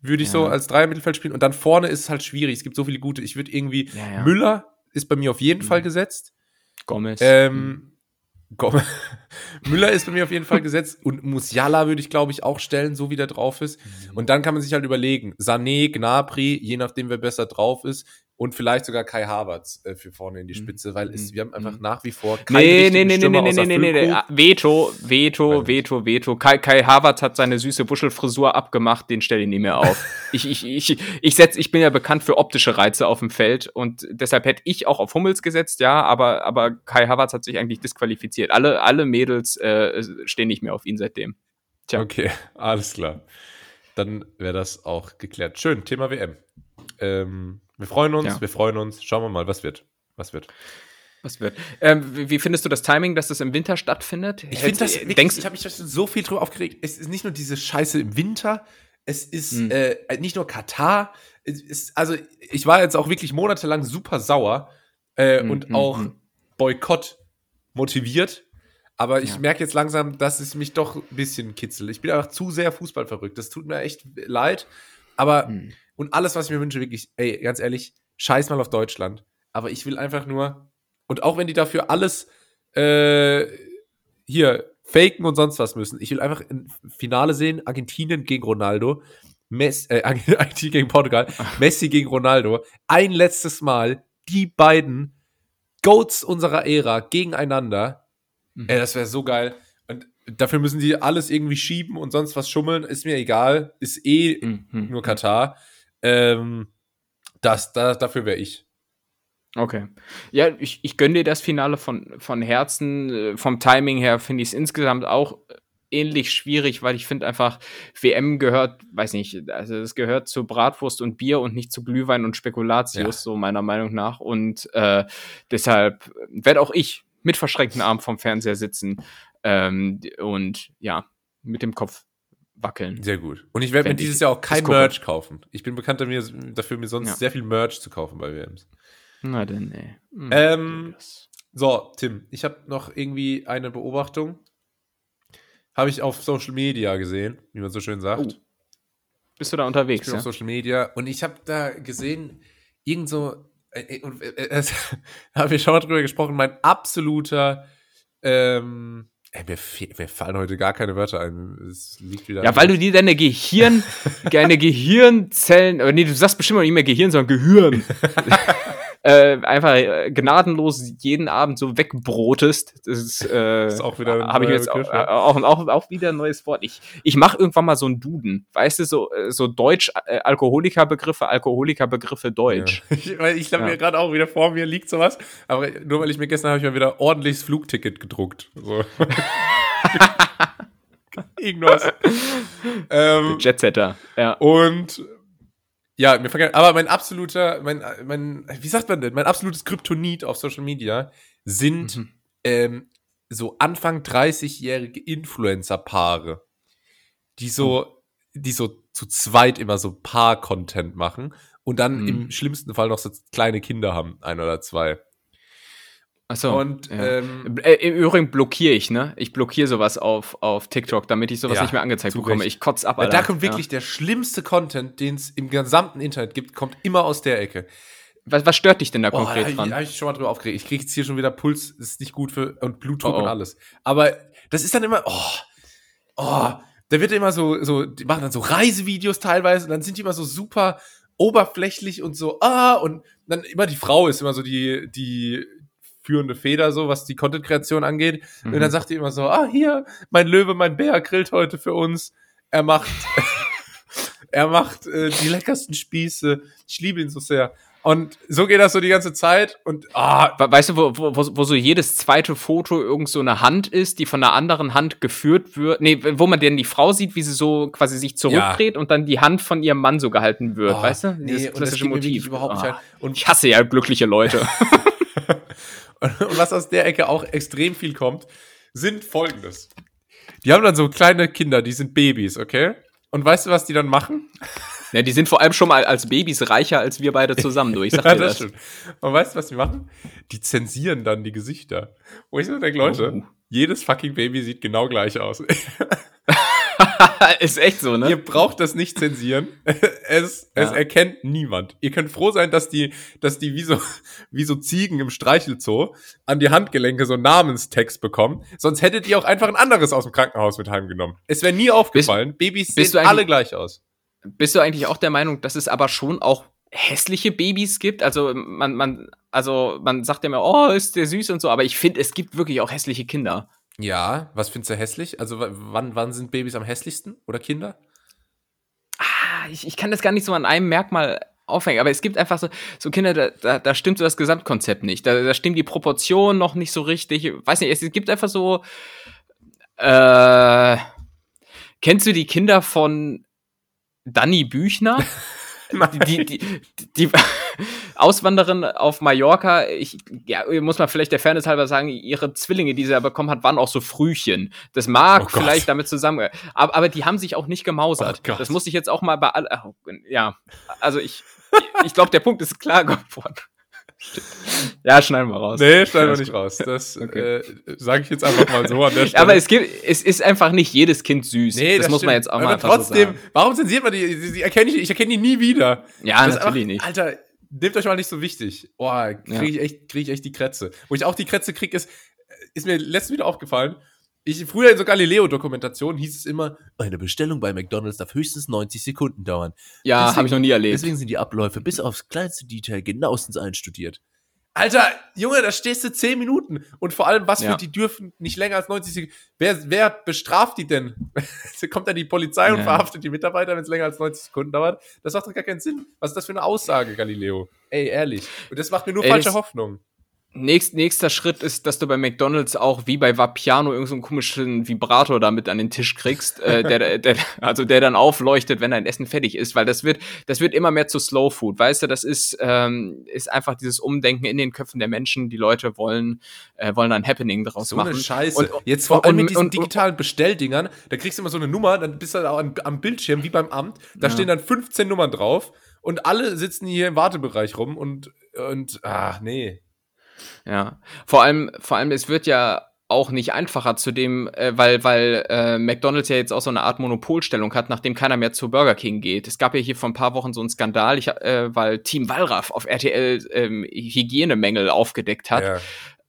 würde ich ja. so als drei Mittelfeld spielen. Und dann vorne ist es halt schwierig. Es gibt so viele gute. Ich würde irgendwie, ja, Müller ist bei mir auf jeden mhm. Fall gesetzt. Gomez. Ähm, Müller ist bei mir auf jeden Fall gesetzt und Musiala würde ich, glaube ich, auch stellen, so wie der drauf ist. Mhm. Und dann kann man sich halt überlegen, Sané, Gnabry, je nachdem, wer besser drauf ist, und vielleicht sogar Kai Havertz äh, für vorne in die mhm. Spitze, weil es, wir haben einfach mhm. nach wie vor keine nee, nee, nee, Stürmer nee, nee, nee, nee, nee, Veto, Veto, Veto, Veto. Kai, Kai Havertz hat seine süße Buschelfrisur abgemacht, den stelle ich nie mehr auf. ich, ich, ich, ich, setz, ich bin ja bekannt für optische Reize auf dem Feld und deshalb hätte ich auch auf Hummels gesetzt, ja, aber, aber Kai Havertz hat sich eigentlich disqualifiziert. Alle, alle Mädels äh, stehen nicht mehr auf ihn seitdem. Tja. Okay, alles klar. Dann wäre das auch geklärt. Schön, Thema WM. Ähm, wir freuen uns, ja. wir freuen uns. Schauen wir mal, was wird. Was wird. Was wird? Ähm, wie findest du das Timing, dass das im Winter stattfindet? Ich finde das, wirklich, denkst, ich habe mich so viel drüber aufgeregt. Es ist nicht nur diese Scheiße im Winter, es ist hm. äh, nicht nur Katar. Ist, also ich war jetzt auch wirklich monatelang super sauer äh, hm, und hm, auch hm. Boykott motiviert. Aber ich ja. merke jetzt langsam, dass es mich doch ein bisschen kitzelt. Ich bin einfach zu sehr Fußball verrückt. Das tut mir echt leid. Aber hm. Und alles, was ich mir wünsche, wirklich, ey, ganz ehrlich, scheiß mal auf Deutschland. Aber ich will einfach nur, und auch wenn die dafür alles äh, hier faken und sonst was müssen, ich will einfach ein Finale sehen, Argentinien gegen Ronaldo, Messi, äh, Argentinien gegen Portugal, Messi gegen Ronaldo, ein letztes Mal die beiden Goats unserer Ära gegeneinander. Mhm. Ey, das wäre so geil. Und dafür müssen die alles irgendwie schieben und sonst was schummeln, ist mir egal, ist eh mhm. nur Katar. Ähm, das, das, dafür wäre ich. Okay. Ja, ich, ich gönne dir das Finale von, von Herzen. Äh, vom Timing her finde ich es insgesamt auch ähnlich schwierig, weil ich finde einfach, WM gehört, weiß nicht, also es gehört zu Bratwurst und Bier und nicht zu Glühwein und Spekulatius, ja. so meiner Meinung nach. Und äh, deshalb werde auch ich mit verschränkten Armen vom Fernseher sitzen ähm, und ja, mit dem Kopf wackeln. Sehr gut. Und ich werde mir dieses Jahr auch kein Merch kaufen. Ich bin bekannt dafür, mir sonst ja. sehr viel Merch zu kaufen bei WMs. Na denn, ey. Hm, ähm, so, Tim, ich habe noch irgendwie eine Beobachtung. Habe ich auf Social Media gesehen, wie man so schön sagt. Oh. Bist du da unterwegs? Ich bin ja? auf Social Media und ich habe da gesehen, irgend so, äh, äh, äh, äh, da haben wir schon mal drüber gesprochen, mein absoluter ähm, Ey, mir, mir, fallen heute gar keine Wörter ein. Es liegt wieder. Ja, weil du dir deine Gehirn, deine Gehirnzellen, nee, du sagst bestimmt nicht mehr Gehirn, sondern Gehirn. äh, einfach äh, gnadenlos jeden Abend so wegbrotest. Das ist, äh, ist auch wieder habe ich jetzt auch, äh, auch, auch, auch, wieder ein neues Wort. Ich, ich mache irgendwann mal so einen Duden, weißt du, so, äh, so Deutsch äh, Alkoholikerbegriffe, Alkoholikerbegriffe Deutsch. Ja. ich ich glaube ja. mir gerade auch wieder vor mir liegt sowas, aber nur weil ich mir gestern habe ich mal wieder ordentliches Flugticket gedruckt. So. Irgendwas. ähm, Jetsetter, ja. Und ja, mir vergessen, aber mein absoluter, mein, mein, wie sagt man denn, mein absolutes Kryptonit auf Social Media sind mhm. ähm, so Anfang 30-jährige Influencer-Paare, die so, mhm. die so zu zweit immer so Paar-Content machen und dann mhm. im schlimmsten Fall noch so kleine Kinder haben, ein oder zwei. Achso. Und ja. ähm, äh, im Übrigen blockiere ich, ne? Ich blockiere sowas auf, auf TikTok, damit ich sowas ja, nicht mehr angezeigt bekomme. Ich kotze ab, Alter. Da kommt wirklich ja. der schlimmste Content, den es im gesamten Internet gibt, kommt immer aus der Ecke. Was, was stört dich denn da konkret oh, da dran? Da habe ich schon mal drüber aufgeregt. Ich kriege jetzt hier schon wieder Puls, das ist nicht gut für und Blutdruck oh, oh. und alles. Aber das ist dann immer, oh, oh, da wird immer so, so, die machen dann so Reisevideos teilweise und dann sind die immer so super oberflächlich und so, ah, und dann immer die Frau ist immer so die, die führende Feder, so was die Content-Kreation angeht. Mhm. Und dann sagt die immer so: Ah, hier, mein Löwe, mein Bär grillt heute für uns. Er macht, er macht äh, die leckersten Spieße. Ich liebe ihn so sehr. Und so geht das so die ganze Zeit. Und ah. weißt du, wo, wo, wo so jedes zweite Foto irgend so eine Hand ist, die von einer anderen Hand geführt wird. Nee, wo man denn die Frau sieht, wie sie so quasi sich zurückdreht ja. und dann die Hand von ihrem Mann so gehalten wird, oh, weißt du? Dieses nee, klassische Motiv. Überhaupt nicht oh. Und ich hasse ja glückliche Leute. Und was aus der Ecke auch extrem viel kommt, sind folgendes. Die haben dann so kleine Kinder, die sind Babys, okay? Und weißt du, was die dann machen? Ja, die sind vor allem schon mal als Babys reicher als wir beide zusammen, du. Ich sag ja, dir das. das. Und weißt du, was die machen? Die zensieren dann die Gesichter. Wo ich so denke, Leute, oh. jedes fucking Baby sieht genau gleich aus. ist echt so, ne? Ihr braucht das nicht zensieren. Es, ja. es erkennt niemand. Ihr könnt froh sein, dass die, dass die wie so, wie so Ziegen im Streichelzoo an die Handgelenke so Namenstext bekommen. Sonst hättet ihr auch einfach ein anderes aus dem Krankenhaus mit heimgenommen. Es wäre nie aufgefallen. Bist, Babys bist sehen alle gleich aus. Bist du eigentlich auch der Meinung, dass es aber schon auch hässliche Babys gibt? Also man, man, also man sagt ja immer, oh, ist der süß und so, aber ich finde, es gibt wirklich auch hässliche Kinder. Ja, was findest du hässlich? Also wann, wann sind Babys am hässlichsten oder Kinder? Ah, ich, ich kann das gar nicht so an einem Merkmal aufhängen, aber es gibt einfach so, so Kinder, da, da, da stimmt so das Gesamtkonzept nicht. Da, da stimmt die Proportion noch nicht so richtig. Ich weiß nicht, es gibt einfach so. Äh, kennst du die Kinder von Danny Büchner? die, die, die, die Auswanderin auf Mallorca, ich ja, muss man vielleicht der Fairness halber sagen, ihre Zwillinge, die sie ja bekommen hat, waren auch so Frühchen. Das mag oh vielleicht damit zusammen, aber, aber die haben sich auch nicht gemausert. Oh das muss ich jetzt auch mal bei all, ja, also ich, ich glaube, der Punkt ist klar geworden. Ja, schneiden wir raus. Nee, schneiden wir nicht raus. Das okay. äh, sage ich jetzt einfach mal so an der Stelle. Aber es gibt, es ist einfach nicht jedes Kind süß. Nee, das, das muss man jetzt auch mal Aber trotzdem, so warum zensiert man die? die, die erkenne ich, ich erkenne die nie wieder. Ja, das natürlich einfach, nicht. Alter, nehmt euch mal nicht so wichtig. Boah, kriege ich, echt, krieg ich echt die Krätze. Wo ich auch die Krätze kriege, ist, ist mir letztens wieder aufgefallen. Ich, früher in so Galileo-Dokumentationen hieß es immer, eine Bestellung bei McDonalds darf höchstens 90 Sekunden dauern. Ja, habe ich noch nie erlebt. Deswegen sind die Abläufe bis aufs kleinste Detail genauestens einstudiert. Alter, Junge, da stehst du 10 Minuten. Und vor allem, was ja. für die dürfen nicht länger als 90 Sekunden. Wer, wer bestraft die denn? Kommt dann die Polizei und ja. verhaftet die Mitarbeiter, wenn es länger als 90 Sekunden dauert? Das macht doch gar keinen Sinn. Was ist das für eine Aussage, Galileo? Ey, ehrlich. Und das macht mir nur Ey, falsche Hoffnung. Nächst, nächster Schritt ist, dass du bei McDonalds auch wie bei Vapiano irgendeinen so komischen Vibrator damit an den Tisch kriegst, äh, der, der, also der dann aufleuchtet, wenn dein Essen fertig ist, weil das wird, das wird immer mehr zu Slow Food, weißt du, das ist, ähm, ist einfach dieses Umdenken in den Köpfen der Menschen, die Leute wollen, äh, wollen ein Happening daraus so machen. So eine Scheiße. Und, Jetzt vor allem mit diesen und, digitalen Bestelldingern, da kriegst du immer so eine Nummer, dann bist du da am, am Bildschirm wie beim Amt, da ja. stehen dann 15 Nummern drauf und alle sitzen hier im Wartebereich rum und, und, ach, nee. Ja, vor allem, vor allem, es wird ja auch nicht einfacher zu dem, äh, weil, weil äh, McDonald's ja jetzt auch so eine Art Monopolstellung hat, nachdem keiner mehr zu Burger King geht. Es gab ja hier vor ein paar Wochen so einen Skandal, ich, äh, weil Team Wallraff auf RTL ähm, Hygienemängel aufgedeckt hat. Ja.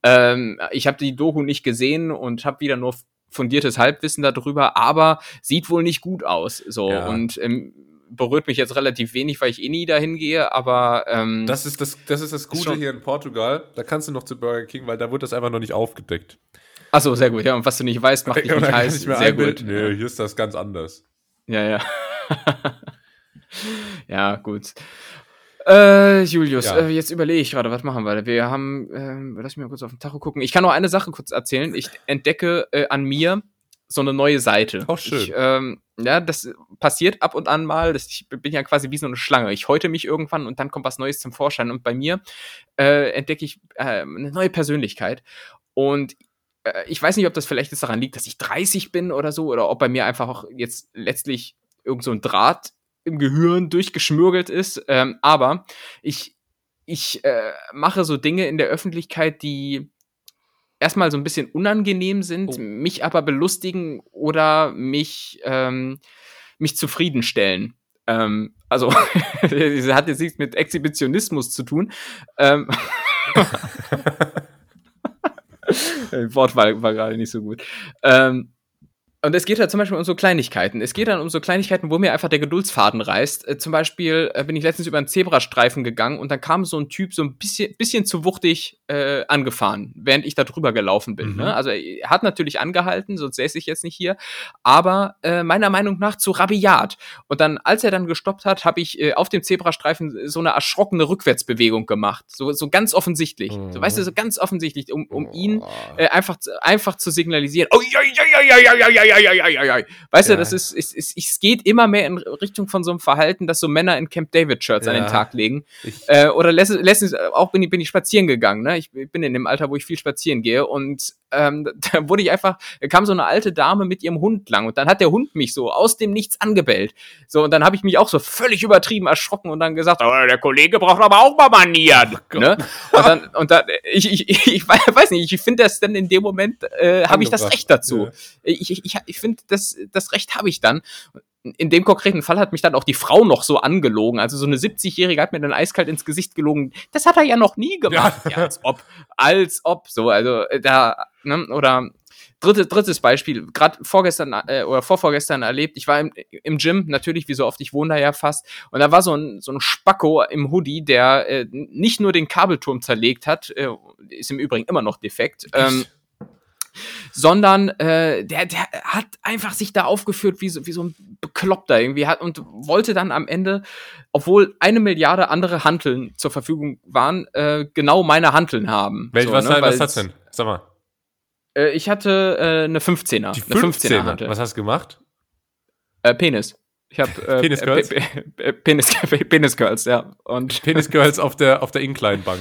Ähm, ich habe die Doku nicht gesehen und habe wieder nur fundiertes Halbwissen darüber, aber sieht wohl nicht gut aus. So ja. und ähm, berührt mich jetzt relativ wenig, weil ich eh nie dahin gehe, aber ähm, das ist das, das ist das Gute hier in Portugal. Da kannst du noch zu Burger King, weil da wird das einfach noch nicht aufgedeckt. Achso, sehr gut. Ja, und was du nicht weißt, macht dich nicht heiß. Nicht sehr gut. Nee, hier ist das ganz anders. Ja, ja. ja, gut. Äh, Julius, ja. äh, jetzt überlege ich gerade, was machen wir? Wir haben, äh, lass mich mal kurz auf den Tacho gucken. Ich kann noch eine Sache kurz erzählen. Ich entdecke äh, an mir so eine neue Seite. Auch schön. Ich, ähm, ja, das passiert ab und an mal. Das, ich bin ja quasi wie so eine Schlange. Ich häute mich irgendwann und dann kommt was Neues zum Vorschein. Und bei mir äh, entdecke ich äh, eine neue Persönlichkeit. Und äh, ich weiß nicht, ob das vielleicht jetzt daran liegt, dass ich 30 bin oder so, oder ob bei mir einfach auch jetzt letztlich irgend so ein Draht im Gehirn durchgeschmürgelt ist. Ähm, aber ich, ich äh, mache so Dinge in der Öffentlichkeit, die erstmal so ein bisschen unangenehm sind, oh. mich aber belustigen oder mich, ähm, mich zufriedenstellen. Ähm, also, sie hat jetzt nichts mit Exhibitionismus zu tun. Ähm, Wort war, war gerade nicht so gut. Ähm, und es geht halt zum Beispiel um so Kleinigkeiten. Es geht dann um so Kleinigkeiten, wo mir einfach der Geduldsfaden reißt. Äh, zum Beispiel äh, bin ich letztens über einen Zebrastreifen gegangen und dann kam so ein Typ so ein bisschen, bisschen zu wuchtig äh, angefahren, während ich da drüber gelaufen bin. Ne? Mhm. Ne? Also er hat natürlich angehalten, sonst säße ich jetzt nicht hier, aber äh, meiner Meinung nach zu rabiat. Und dann, als er dann gestoppt hat, habe ich äh, auf dem Zebrastreifen so eine erschrockene Rückwärtsbewegung gemacht. So, so ganz offensichtlich. Mhm. So, weißt du, so ganz offensichtlich, um, um ihn äh, einfach, einfach zu signalisieren. Oh, ja, ja, ja, ja, ja, ja, ja, ja. Weißt ja. du, das ist, es, es, es geht immer mehr in Richtung von so einem Verhalten, dass so Männer in Camp David Shirts ja. an den Tag legen. Äh, oder letztens, auch bin ich, bin ich spazieren gegangen, ne? Ich bin in dem Alter, wo ich viel spazieren gehe und ähm, da wurde ich einfach, da kam so eine alte Dame mit ihrem Hund lang und dann hat der Hund mich so aus dem Nichts angebellt. So, und dann habe ich mich auch so völlig übertrieben erschrocken und dann gesagt, oh, der Kollege braucht aber auch mal Manieren. Oh ne? Und dann, und dann, ich, ich, ich, ich weiß nicht, ich finde das dann in dem Moment, äh, habe ich das Recht dazu. Ja. Ich, ich, ich, ich finde, das, das Recht habe ich dann in dem konkreten Fall hat mich dann auch die Frau noch so angelogen. Also so eine 70-Jährige hat mir dann eiskalt ins Gesicht gelogen. Das hat er ja noch nie gemacht. Ja, ja als ob. Als ob. So, also äh, da, ne, oder dritte, drittes Beispiel, gerade vorgestern äh, oder vorvorgestern erlebt, ich war im, im Gym, natürlich, wie so oft, ich wohne da ja fast, und da war so ein, so ein Spacko im Hoodie, der äh, nicht nur den Kabelturm zerlegt hat, äh, ist im Übrigen immer noch defekt, ähm, sondern äh, der, der hat einfach sich da aufgeführt wie so, wie so ein Bekloppter irgendwie hat und wollte dann am Ende, obwohl eine Milliarde andere Hanteln zur Verfügung waren, äh, genau meine Hanteln haben. Welch, so, was, ne? was hat's denn? Sag mal. Äh, ich hatte äh, eine 15er. Die 15er. Eine 15er was hast du gemacht? Äh, Penis. Ich habe äh, Penis Girls. Penis, Penis Girls, ja. Und Penis Girls auf der auf der Incline-Bank.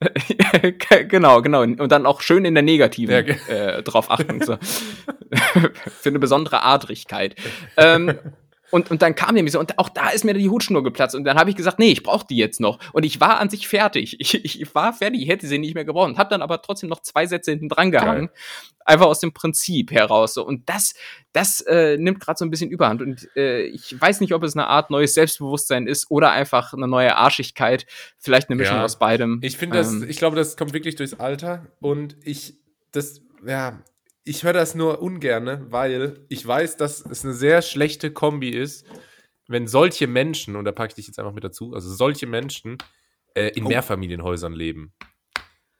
genau, genau. Und dann auch schön in der Negativen ja, äh, drauf achten. So. Für eine besondere Adrigkeit. Ähm, und, und dann kam nämlich so, und auch da ist mir die Hutschnur geplatzt. Und dann habe ich gesagt, nee, ich brauche die jetzt noch. Und ich war an sich fertig. Ich, ich war fertig, ich hätte sie nicht mehr gebraucht. Und habe dann aber trotzdem noch zwei Sätze hinten dran gehangen. Einfach aus dem Prinzip heraus. So. Und das, das äh, nimmt gerade so ein bisschen Überhand. Und äh, ich weiß nicht, ob es eine Art neues Selbstbewusstsein ist oder einfach eine neue Arschigkeit. Vielleicht eine Mischung ja. aus beidem. Ich finde ähm, das, ich glaube, das kommt wirklich durchs Alter. Und ich, das, ja, ich höre das nur ungerne, weil ich weiß, dass es eine sehr schlechte Kombi ist, wenn solche Menschen, und da packe ich dich jetzt einfach mit dazu, also solche Menschen äh, in oh. Mehrfamilienhäusern leben.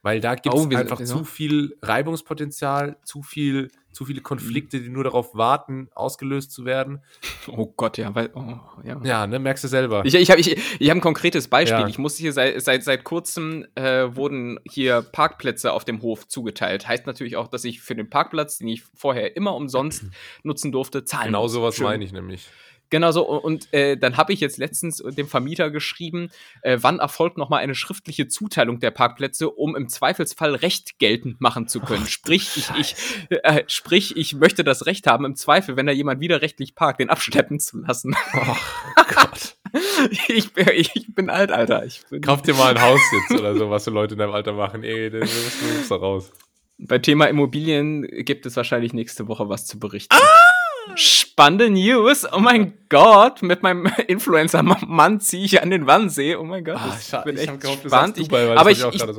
Weil da gibt es einfach zu viel Reibungspotenzial, zu viel, zu viele Konflikte, die nur darauf warten, ausgelöst zu werden. Oh Gott, ja, weil, oh, ja. Ja, ne, merkst du selber. Ich, ich habe ich, ich hab ein konkretes Beispiel. Ja. Ich musste hier seit, seit, seit kurzem äh, wurden hier Parkplätze auf dem Hof zugeteilt. Heißt natürlich auch, dass ich für den Parkplatz, den ich vorher immer umsonst nutzen durfte, zahlen Genau sowas meine ich nämlich. Genau so. Und äh, dann habe ich jetzt letztens dem Vermieter geschrieben, äh, wann erfolgt nochmal eine schriftliche Zuteilung der Parkplätze, um im Zweifelsfall Recht geltend machen zu können. Oh, sprich, ich, ich, äh, sprich, ich möchte das Recht haben, im Zweifel, wenn da jemand widerrechtlich parkt, den abschleppen zu lassen. Oh Gott. ich, bin, ich bin alt, Alter. Ich bin Kauf dir mal ein Haus jetzt oder so, was so Leute in deinem Alter machen. Ey, du musst da raus. Bei Thema Immobilien gibt es wahrscheinlich nächste Woche was zu berichten. Ah! Spannende News. Oh mein Gott, mit meinem Influencer-Mann ziehe ich an den Wannsee. Oh mein Gott, das ah, bin echt gehofft, spannend. Dubai, aber ich, ich, ich,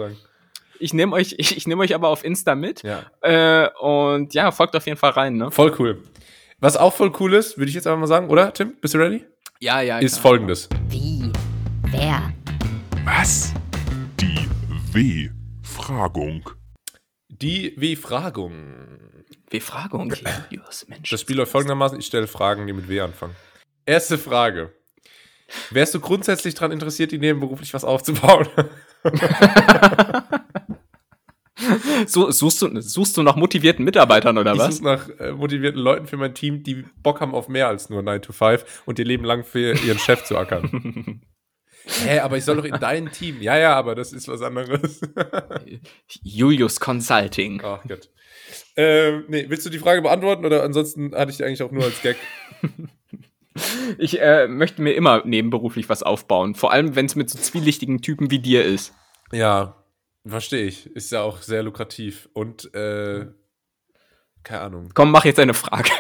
ich nehme euch, ich, ich nehme euch aber auf Insta mit. Ja. Äh, und ja, folgt auf jeden Fall rein. Ne? Voll cool. Was auch voll cool ist, würde ich jetzt einfach mal sagen, oder Tim? Bist du ready? Ja, ja. Ist klar. folgendes. Wie? Wer? Was? Die W-Fragung. Die W-Fragung. W-Fragung, Julius, Mensch. Das Spiel läuft folgendermaßen: Ich stelle Fragen, die mit W anfangen. Erste Frage. Wärst du grundsätzlich daran interessiert, die nebenberuflich was aufzubauen? so, suchst, du, suchst du nach motivierten Mitarbeitern oder ich was? Ich suche nach äh, motivierten Leuten für mein Team, die Bock haben auf mehr als nur 9 to 5 und ihr Leben lang für ihren Chef zu ackern. Hä, aber ich soll doch in dein Team. Ja, ja, aber das ist was anderes. Julius Consulting. Ach Gott. Ähm, nee, willst du die Frage beantworten oder ansonsten hatte ich die eigentlich auch nur als Gag? ich äh, möchte mir immer nebenberuflich was aufbauen. Vor allem, wenn es mit so zwielichtigen Typen wie dir ist. Ja, verstehe ich. Ist ja auch sehr lukrativ. Und, äh, keine Ahnung. Komm, mach jetzt eine Frage.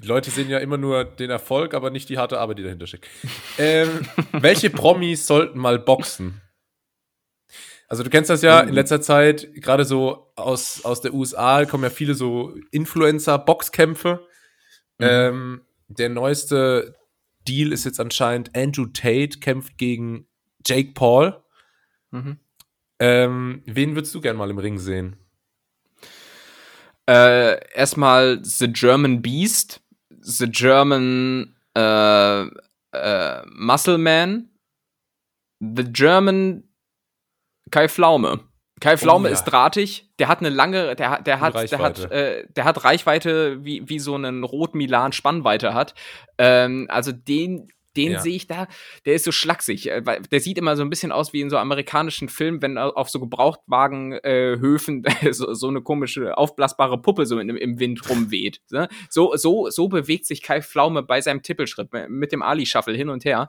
Die Leute sehen ja immer nur den Erfolg, aber nicht die harte Arbeit, die dahinter steckt. ähm, welche Promis sollten mal boxen? Also du kennst das ja in letzter Zeit, gerade so aus, aus der USA kommen ja viele so Influencer-Boxkämpfe. Mhm. Ähm, der neueste Deal ist jetzt anscheinend Andrew Tate kämpft gegen Jake Paul. Mhm. Ähm, wen würdest du gern mal im Ring sehen? Äh, erstmal The German Beast, The German äh, äh, Muscle Man, The German Kai Pflaume. Kai Pflaume oh, ja. ist drahtig, der hat eine lange, der, der hat, der hat, äh, der hat Reichweite, wie, wie so ein Rot Milan Spannweite hat. Ähm, also den, den ja. sehe ich da, der ist so schlaksig. Äh, der sieht immer so ein bisschen aus wie in so amerikanischen Filmen, wenn auf so Gebrauchtwagenhöfen äh, so, so, eine komische, aufblasbare Puppe so im, im Wind rumweht. Ne? So, so, so bewegt sich Kai Pflaume bei seinem Tippelschritt mit dem Ali-Shuffle hin und her.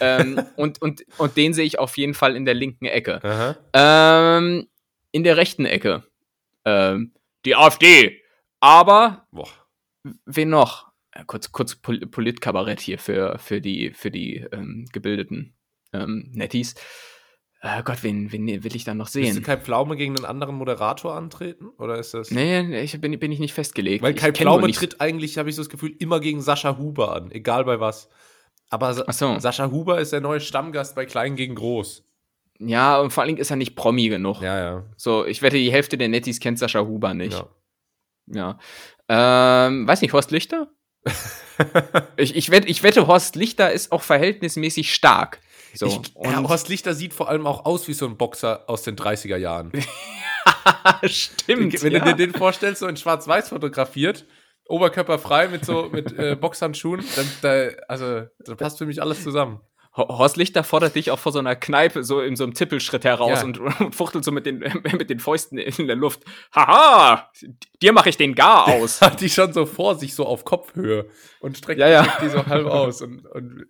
ähm, und, und, und den sehe ich auf jeden Fall in der linken Ecke. Ähm, in der rechten Ecke. Ähm, die AfD. Aber Boah wen noch? Ja, kurz, kurz Pol Politkabarett hier für, für die, für die ähm, gebildeten ähm, Netties. Äh, Gott, wen, wen will ich dann noch sehen? Willst du Kai Pflaume gegen einen anderen Moderator antreten? Oder ist das. Nee, ich bin, bin ich nicht festgelegt. Weil Kai Pflaume tritt eigentlich, habe ich so das Gefühl, immer gegen Sascha Huber an, egal bei was. Aber Sa so. Sascha Huber ist der neue Stammgast bei Klein gegen Groß. Ja, und vor allen Dingen ist er nicht Promi genug. Ja, ja. So, ich wette, die Hälfte der Netties kennt Sascha Huber nicht. Ja. ja. Ähm, weiß nicht, Horst Lichter? ich, ich, wette, ich wette, Horst Lichter ist auch verhältnismäßig stark. So. Ich, ja, Horst Lichter sieht vor allem auch aus wie so ein Boxer aus den 30er Jahren. Stimmt. Wenn ja. du dir den vorstellst, so in Schwarz-Weiß fotografiert, oberkörperfrei mit so mit äh, Boxhandschuhen, dann da, also da passt für mich alles zusammen. Horst Lichter fordert dich auch vor so einer Kneipe so in so einem Tippelschritt heraus ja. und, und, fuchtelt so mit den, mit den Fäusten in der Luft. Haha, dir mache ich den gar aus. Hat die schon so vor sich, so auf Kopfhöhe und streckt ja, ja. die so halb aus und, und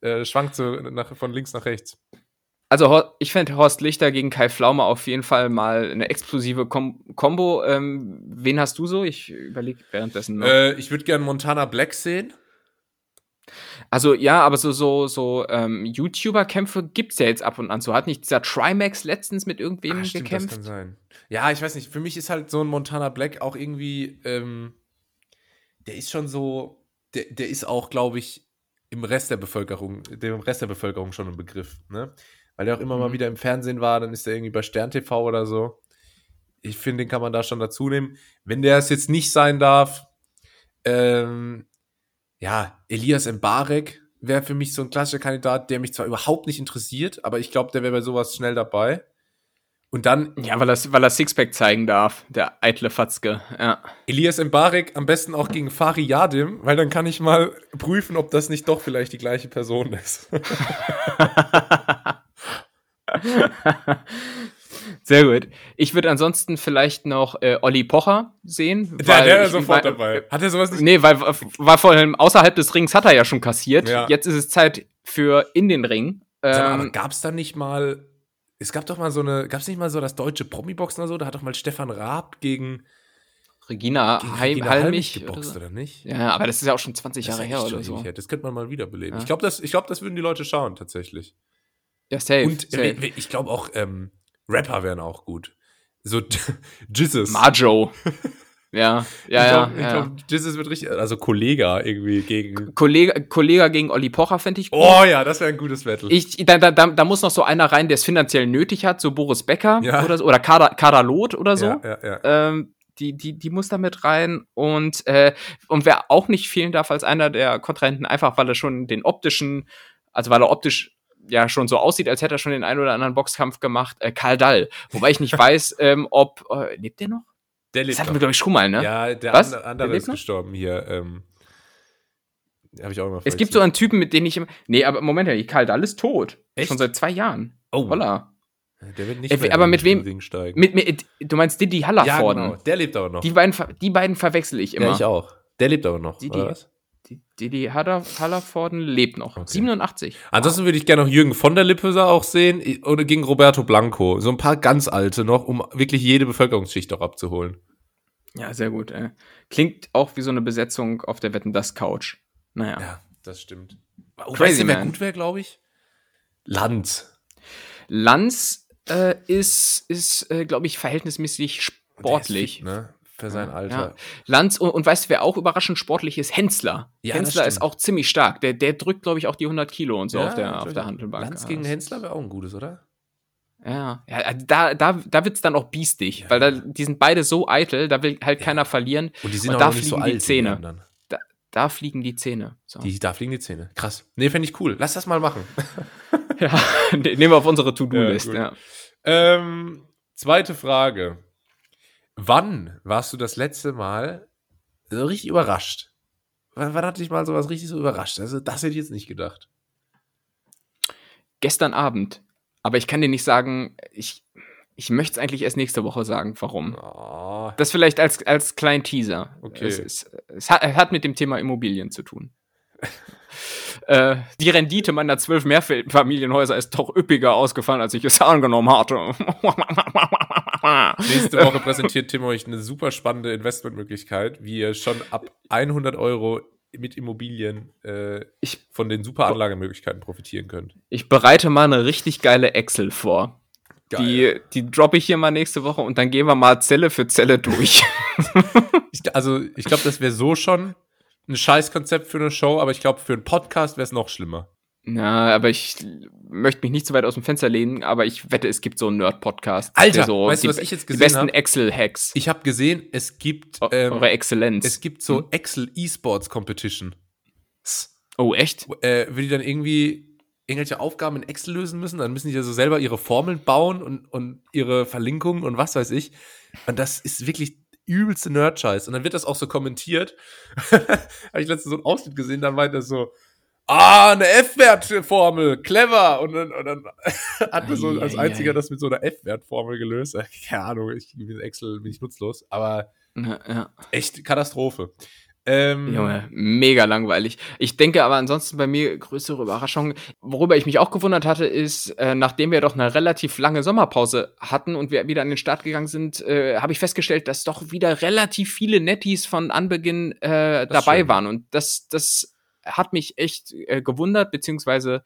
äh, schwankt so nach, von links nach rechts. Also ich fände Horst Lichter gegen Kai Pflaume auf jeden Fall mal eine explosive Kom Kombo. Ähm, wen hast du so? Ich überlege währenddessen noch. Äh, ich würde gerne Montana Black sehen. Also ja, aber so, so, so ähm, YouTuber-Kämpfe gibt es ja jetzt ab und an. So hat nicht dieser Trimax letztens mit irgendwem Ach, stimmt, gekämpft? Das kann sein. Ja, ich weiß nicht. Für mich ist halt so ein Montana Black auch irgendwie, ähm, der ist schon so, der, der ist auch, glaube ich, im Rest der Bevölkerung, dem Rest der Bevölkerung schon ein Begriff, ne? Weil der auch immer mhm. mal wieder im Fernsehen war, dann ist der irgendwie bei Stern TV oder so. Ich finde, den kann man da schon dazu nehmen. Wenn der es jetzt nicht sein darf, ähm, ja, Elias Mbarek wäre für mich so ein klassischer Kandidat, der mich zwar überhaupt nicht interessiert, aber ich glaube, der wäre bei sowas schnell dabei. Und dann. Ja, weil er, weil er Sixpack zeigen darf, der eitle Fatzke, ja. Elias Mbarek am besten auch gegen Fari Yadim, weil dann kann ich mal prüfen, ob das nicht doch vielleicht die gleiche Person ist. Sehr gut. Ich würde ansonsten vielleicht noch äh, Olli Pocher sehen. Der, der ist sofort weil, dabei. Hat er sowas nicht? Nee, weil, weil vor allem außerhalb des Rings hat er ja schon kassiert. Ja. Jetzt ist es Zeit für in den Ring. Ähm, aber gab es da nicht mal, es gab doch mal so eine, gab es nicht mal so das deutsche Promi-Boxen oder so? Da hat doch mal Stefan Raab gegen Regina, gegen Heim, Regina Halmich, geboxt, oder, oder, nicht? Ja, aber das ist ja auch schon 20 Jahre her oder so. Her. Das könnte man mal wiederbeleben. Ja. Ich glaube, das, glaub, das würden die Leute schauen, tatsächlich. Ja, safe. Und safe. ich glaube auch, ähm, Rapper wären auch gut. So Jizzes. Majo. Ja, ja, ich glaub, ja. Ich glaube, Jizzes wird richtig, also Kollega irgendwie gegen. Kollege, Kollega gegen Olli Pocher fände ich gut. Oh ja, das wäre ein gutes Battle. Ich, da, da, da muss noch so einer rein, der es finanziell nötig hat, so Boris Becker ja. oder so, oder Kader, Kader Loth oder so. Ja, ja, ja. Ähm, die, die, die muss da mit rein. Und, äh, und wer auch nicht fehlen darf als einer der Kontrahenten, einfach weil er schon den optischen, also weil er optisch ja schon so aussieht, als hätte er schon den einen oder anderen Boxkampf gemacht, äh, Karl Dall. Wobei ich nicht weiß, ähm, ob. Äh, lebt der noch? Der lebt das hatten wir, glaube ich, schon mal, ne? Ja, der Was? andere der ist gestorben hier. Ähm, Habe ich auch immer Es gibt so einen Typen, mit dem ich immer. Nee, aber Moment, Karl Dall ist tot. Echt? Schon seit zwei Jahren. Oh. Holla. Der wird nicht äh, aber mit wem? Mit, mit, du meinst Didi Hallervorden? Ja, genau. Der lebt aber noch. Die beiden, die beiden verwechsel ich immer. Ja, ich auch. Der lebt aber noch. Didi, oder was? Didi Hallervorden lebt noch. Okay. 87. Ansonsten würde ich gerne noch Jürgen von der Lippe auch sehen oder gegen Roberto Blanco. So ein paar ganz alte noch, um wirklich jede Bevölkerungsschicht auch abzuholen. Ja, sehr gut. Äh. Klingt auch wie so eine Besetzung auf der Wetten das Couch. Naja. Ja, das stimmt. Oh, Crazy, wer gut wäre, glaube ich? Lanz. Lanz äh, ist, ist äh, glaube ich, verhältnismäßig sportlich. Fit, ne? Für sein Alter. Ja. Lanz und, und weißt du, wer auch überraschend sportlich ist? Hensler. Ja, Hensler ist auch ziemlich stark. Der, der drückt, glaube ich, auch die 100 Kilo und so ja, auf der, auf der Handelbank. Lanz gegen Hensler wäre auch ein gutes, oder? Ja, ja äh, da, da, da wird es dann auch biestig, weil da, die sind beide so eitel, da will halt keiner verlieren. Und die sind und auch da nicht fliegen so alt, die Zähne. Da, da, fliegen die Zähne. So. Die, da fliegen die Zähne. Krass. Nee, fände ich cool. Lass das mal machen. ja, ne, nehmen wir auf unsere To-Do-List. Ähm, zweite Frage. Wann warst du das letzte Mal so richtig überrascht? Wann, wann hat dich mal sowas richtig so überrascht? Also, das hätte ich jetzt nicht gedacht. Gestern Abend. Aber ich kann dir nicht sagen, ich, ich möchte es eigentlich erst nächste Woche sagen, warum. Oh. Das vielleicht als, als kleinen Teaser. Okay. Es, es, es, hat, es hat mit dem Thema Immobilien zu tun. Äh, die Rendite meiner zwölf Mehrfamilienhäuser ist doch üppiger ausgefallen, als ich es angenommen hatte. Nächste Woche präsentiert Tim euch eine super spannende Investmentmöglichkeit, wie ihr schon ab 100 Euro mit Immobilien äh, ich, von den super Anlagemöglichkeiten profitieren könnt. Ich bereite mal eine richtig geile Excel vor. Geil. Die, die droppe ich hier mal nächste Woche und dann gehen wir mal Zelle für Zelle durch. ich, also, ich glaube, das wäre so schon ein Scheißkonzept für eine Show, aber ich glaube, für einen Podcast wäre es noch schlimmer. Na, aber ich möchte mich nicht so weit aus dem Fenster lehnen, aber ich wette, es gibt so einen Nerd-Podcast. Alter, so weißt die, du, was ich jetzt gesehen habe? Die besten Excel-Hacks. Ich habe gesehen, es gibt ähm, eure Exzellenz. Es gibt so hm? Excel E-Sports Competition. Oh, echt? Äh, will die dann irgendwie irgendwelche Aufgaben in Excel lösen müssen, dann müssen die ja so selber ihre Formeln bauen und, und ihre Verlinkungen und was weiß ich. Und das ist wirklich übelste Nerd-Scheiß. Und dann wird das auch so kommentiert. Habe ich letztens so einen Ausschnitt gesehen, dann meinte er so, ah, eine F-Wert-Formel, clever. Und dann, und dann hat er so als einziger das mit so einer F-Wert-Formel gelöst. Keine Ahnung, ich bin Excel bin ich nutzlos, aber ja, ja. echt Katastrophe. Ähm, Junge, mega langweilig. Ich denke aber ansonsten bei mir größere Überraschung. Worüber ich mich auch gewundert hatte, ist, äh, nachdem wir doch eine relativ lange Sommerpause hatten und wir wieder an den Start gegangen sind, äh, habe ich festgestellt, dass doch wieder relativ viele Netties von Anbeginn äh, dabei schön. waren. Und das, das hat mich echt äh, gewundert, beziehungsweise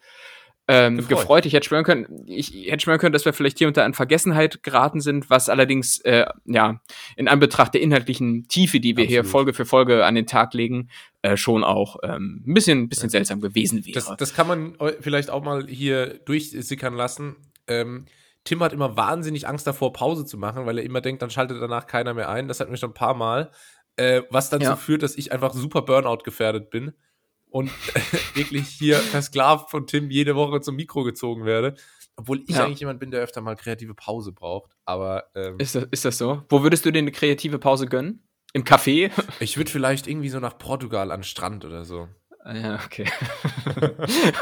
ähm, gefreut. gefreut. Ich hätte schwören können, ich hätte schwören können, dass wir vielleicht hier unter in Vergessenheit geraten sind, was allerdings äh, ja in Anbetracht der inhaltlichen Tiefe, die wir Absolut. hier Folge für Folge an den Tag legen, äh, schon auch ähm, ein bisschen, bisschen ja. seltsam gewesen wäre. Das, das, kann man vielleicht auch mal hier durchsickern lassen. Ähm, Tim hat immer wahnsinnig Angst davor, Pause zu machen, weil er immer denkt, dann schaltet danach keiner mehr ein. Das hat mich schon ein paar Mal. Äh, was dazu ja. führt, dass ich einfach super Burnout gefährdet bin und wirklich hier versklavt von Tim jede Woche zum Mikro gezogen werde. Obwohl ich ja. eigentlich jemand bin, der öfter mal kreative Pause braucht. Aber ähm, ist, das, ist das so? Wo würdest du dir eine kreative Pause gönnen? Im Café? Ich würde vielleicht irgendwie so nach Portugal an den Strand oder so. Ah, ja, okay.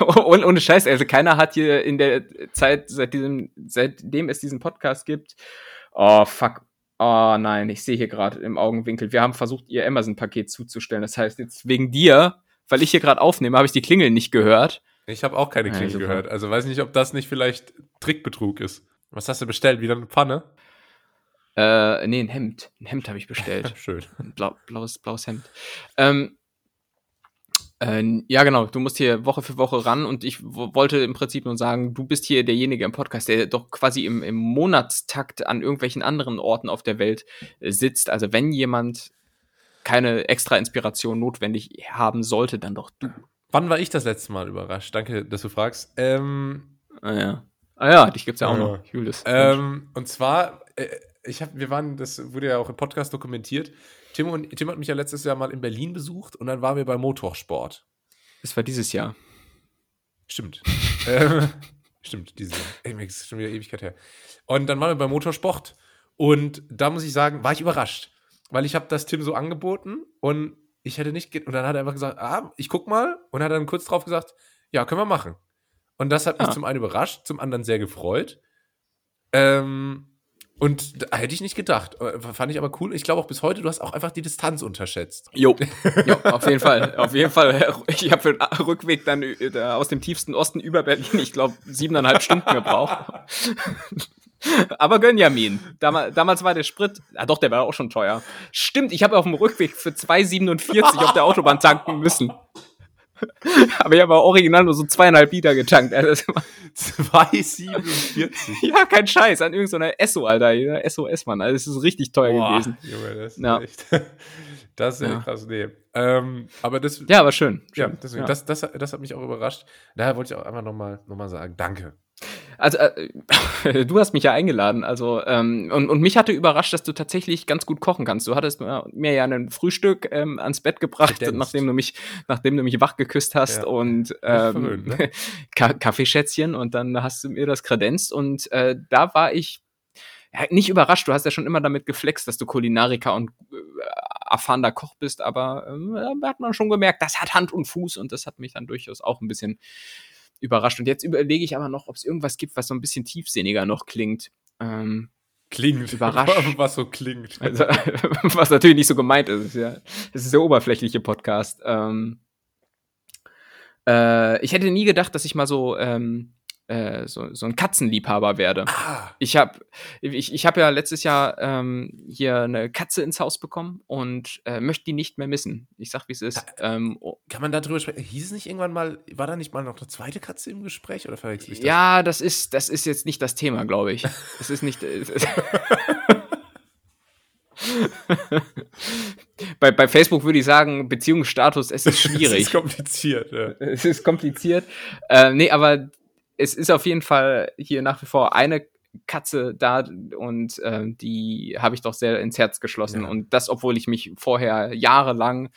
und ohne Scheiß, also keiner hat hier in der Zeit, seit diesem, seitdem es diesen Podcast gibt, oh fuck, oh nein, ich sehe hier gerade im Augenwinkel, wir haben versucht, ihr Amazon-Paket zuzustellen. Das heißt, jetzt wegen dir weil ich hier gerade aufnehme, habe ich die Klingel nicht gehört. Ich habe auch keine Klingel ja, gehört. Also weiß nicht, ob das nicht vielleicht Trickbetrug ist. Was hast du bestellt? Wieder eine Pfanne? Äh, nee, ein Hemd. Ein Hemd habe ich bestellt. Schön. Ein blau, blaues, blaues Hemd. Ähm, äh, ja, genau. Du musst hier Woche für Woche ran und ich wollte im Prinzip nur sagen, du bist hier derjenige im Podcast, der doch quasi im, im Monatstakt an irgendwelchen anderen Orten auf der Welt äh, sitzt. Also wenn jemand keine extra Inspiration notwendig haben sollte, dann doch du. Wann war ich das letzte Mal überrascht? Danke, dass du fragst. Ähm, ah ja. Ah ja, dich gibt's ja auch äh, noch. Julius. Ähm, und zwar, äh, ich habe, wir waren, das wurde ja auch im Podcast dokumentiert. Tim, und, Tim hat mich ja letztes Jahr mal in Berlin besucht und dann waren wir bei Motorsport. Das war dieses Jahr. Stimmt. ähm, stimmt, dieses Jahr. Ey, das ist schon wieder Ewigkeit her. Und dann waren wir bei Motorsport und da muss ich sagen, war ich überrascht weil ich habe das Tim so angeboten und ich hätte nicht und dann hat er einfach gesagt, ah, ich guck mal und hat dann kurz drauf gesagt, ja, können wir machen. Und das hat mich ah. zum einen überrascht, zum anderen sehr gefreut. Ähm, und da hätte ich nicht gedacht. Äh, fand ich aber cool. Ich glaube auch bis heute, du hast auch einfach die Distanz unterschätzt. Jo, jo auf jeden Fall. Auf jeden Fall. Ich habe für den Rückweg dann äh, aus dem tiefsten Osten über Berlin, ich glaube, siebeneinhalb Stunden gebraucht. Aber Gönjamin, damals, damals war der Sprit, ah doch, der war auch schon teuer. Stimmt, ich habe auf dem Rückweg für 2,47 auf der Autobahn tanken müssen. Aber ich habe original nur so zweieinhalb Liter getankt. 2,47? ja, kein Scheiß, an irgendeiner Esso, Alter. SOS, Mann. Also, das ist richtig teuer Boah, gewesen. Junge, das ist ja. echt. Das ist ja. krass, nee. Ähm, aber das. Ja, aber schön. Ja, deswegen, ja. Das, das, das hat mich auch überrascht. Daher wollte ich auch einfach nochmal noch mal sagen, danke. Also, äh, du hast mich ja eingeladen, also, ähm, und, und mich hatte überrascht, dass du tatsächlich ganz gut kochen kannst. Du hattest mir, ja ein Frühstück ähm, ans Bett gebracht, nachdem du mich, nachdem du mich wach geküsst hast ja. und ähm, verwöhnt, ne? Kaffeeschätzchen und dann hast du mir das kredenzt und äh, da war ich ja, nicht überrascht. Du hast ja schon immer damit geflext, dass du Kulinariker und äh, erfahrener Koch bist, aber äh, hat man schon gemerkt, das hat Hand und Fuß und das hat mich dann durchaus auch ein bisschen überrascht. Und jetzt überlege ich aber noch, ob es irgendwas gibt, was so ein bisschen tiefsinniger noch klingt. Ähm, klingt. Überrascht. was so klingt. Also, was natürlich nicht so gemeint ist. Ja, es ist der oberflächliche Podcast. Ähm, Äh, ich hätte nie gedacht, dass ich mal so ähm, äh, so, so ein Katzenliebhaber werde. Ah. Ich habe ich, ich hab ja letztes Jahr ähm, hier eine Katze ins Haus bekommen und äh, möchte die nicht mehr missen. Ich sag, wie es ist. Ähm, oh. Kann man da drüber sprechen? Hieß es nicht irgendwann mal, war da nicht mal noch eine zweite Katze im Gespräch oder verwechsel ich das? Ja, das ist, das ist jetzt nicht das Thema, glaube ich. Das ist nicht. Äh, bei, bei Facebook würde ich sagen, Beziehungsstatus, es ist schwierig. es ist kompliziert, ja. Es ist kompliziert. Äh, nee, aber es ist auf jeden Fall hier nach wie vor eine Katze da und äh, die habe ich doch sehr ins Herz geschlossen. Ja. Und das, obwohl ich mich vorher jahrelang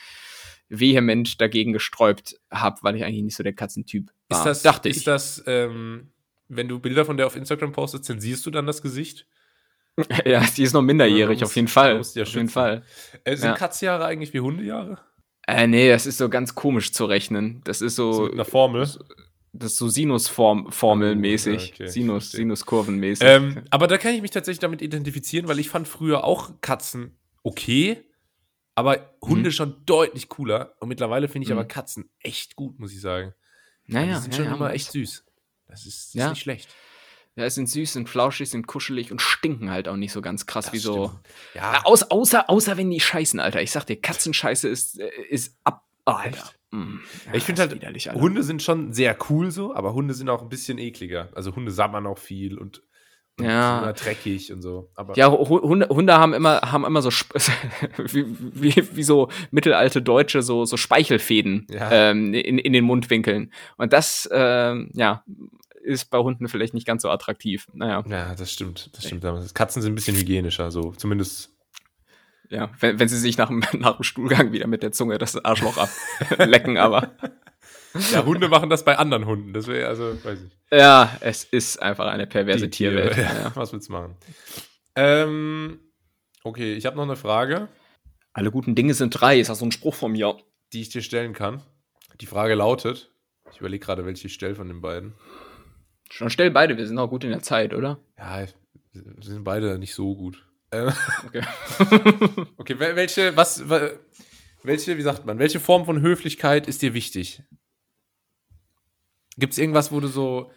vehement dagegen gesträubt habe, weil ich eigentlich nicht so der Katzentyp war. Ist das, dachte ist ich. das, ähm, wenn du Bilder von der auf Instagram postest, zensierst du dann das Gesicht? ja, sie ist noch minderjährig, ja, auf jeden Fall. Auf jeden Fall. Äh, sind ja. Katzenjahre eigentlich wie Hundejahre? Äh, nee, das ist so ganz komisch zu rechnen. Das ist so. so mit einer Formel? Das ist so Sinusformelmäßig, okay, Sinus, Sinuskurvenmäßig. Ähm, aber da kann ich mich tatsächlich damit identifizieren, weil ich fand früher auch Katzen okay, aber Hunde mhm. schon deutlich cooler. Und mittlerweile finde ich mhm. aber Katzen echt gut, muss ich sagen. Naja, die sind ja, schon ja, immer echt süß. Das ist, das ist nicht schlecht. Ja, sind süß, sind flauschig, sind kuschelig und stinken halt auch nicht so ganz krass das wie so. Ja. Außer, außer, außer wenn die scheißen, Alter. Ich sag dir, Katzenscheiße ist, äh, ist ab. Oh, Alter. Mm. Ja, ich finde halt, widerlich, Hunde sind schon sehr cool so, aber Hunde sind auch ein bisschen ekliger. Also Hunde sabbern auch viel und, und ja. sind dreckig und so. Aber ja, Hunde, Hunde haben immer, haben immer so wie, wie, wie so mittelalte Deutsche so, so Speichelfäden ja. ähm, in, in den Mundwinkeln. Und das, ähm, ja, ist bei Hunden vielleicht nicht ganz so attraktiv. Naja. Ja, das stimmt. Das stimmt. Katzen sind ein bisschen hygienischer, so zumindest ja, wenn, wenn sie sich nach dem, nach dem Stuhlgang wieder mit der Zunge das Arschloch ablecken, aber. Ja, Hunde machen das bei anderen Hunden. Das wäre also, weiß ich. Ja, es ist einfach eine perverse Die Tierwelt. Ja, ja. Was willst du machen? Ähm, okay, ich habe noch eine Frage. Alle guten Dinge sind drei, ist das so ein Spruch von mir. Die ich dir stellen kann. Die Frage lautet: Ich überlege gerade, welche ich stelle von den beiden. Schon stell beide, wir sind auch gut in der Zeit, oder? Ja, wir sind beide nicht so gut. Ähm, okay. okay, welche, was, welche, wie sagt man, welche Form von Höflichkeit ist dir wichtig? Gibt es irgendwas, wo du so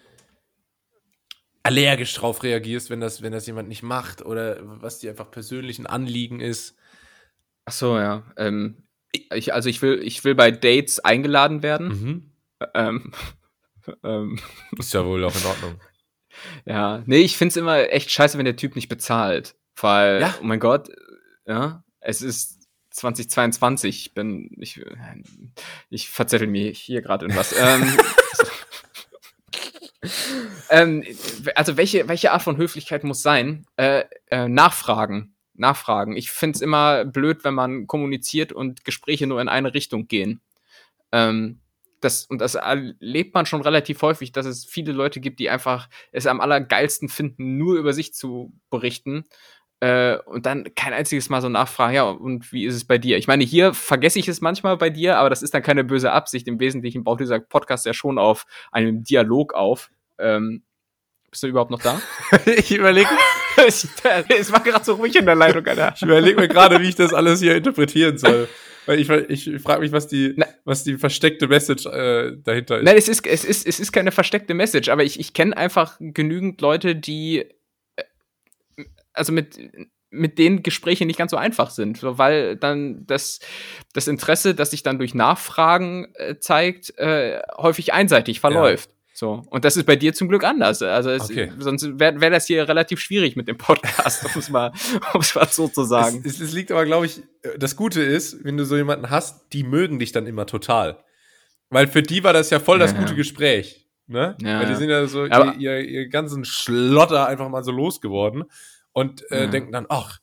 allergisch drauf reagierst, wenn das, wenn das jemand nicht macht oder was dir einfach persönlich ein Anliegen ist? Ach so, ja. Ähm, ich, also ich will, ich will bei Dates eingeladen werden. Mhm. Ähm, ähm. Ist ja wohl auch in Ordnung. Ja, nee, ich find's immer echt scheiße, wenn der Typ nicht bezahlt. Weil, ja. oh mein Gott, ja, es ist 2022. Ich bin, ich, ich verzettel mich hier gerade in was. ähm, ähm, also welche, welche Art von Höflichkeit muss sein? Äh, äh, nachfragen. Nachfragen. Ich finde es immer blöd, wenn man kommuniziert und Gespräche nur in eine Richtung gehen. Ähm, das, und das erlebt man schon relativ häufig, dass es viele Leute gibt, die einfach es am allergeilsten finden, nur über sich zu berichten äh, und dann kein einziges Mal so nachfragen, ja, und wie ist es bei dir? Ich meine, hier vergesse ich es manchmal bei dir, aber das ist dann keine böse Absicht. Im Wesentlichen baut dieser Podcast ja schon auf einem Dialog auf. Ähm, bist du überhaupt noch da? ich überlege. es war gerade so ruhig in der Leitung, Alter. Ich überlege mir gerade, wie ich das alles hier interpretieren soll. Weil ich, ich frage mich, was die, was die versteckte Message äh, dahinter ist. Nein, es ist, es, ist, es ist keine versteckte Message, aber ich, ich kenne einfach genügend Leute, die also mit, mit denen Gespräche nicht ganz so einfach sind, weil dann das, das Interesse, das sich dann durch Nachfragen äh, zeigt, äh, häufig einseitig verläuft. Ja. So. Und das ist bei dir zum Glück anders. Also es, okay. sonst wäre wär das hier relativ schwierig mit dem Podcast, um es mal, um's mal so zu sagen. Es, es, es liegt aber, glaube ich, das Gute ist, wenn du so jemanden hast, die mögen dich dann immer total. Weil für die war das ja voll das ja, gute Gespräch. Ne? Ja, Weil die sind ja so ihr, ihr, ihr ganzen Schlotter einfach mal so losgeworden und äh, mhm. denken dann, ach,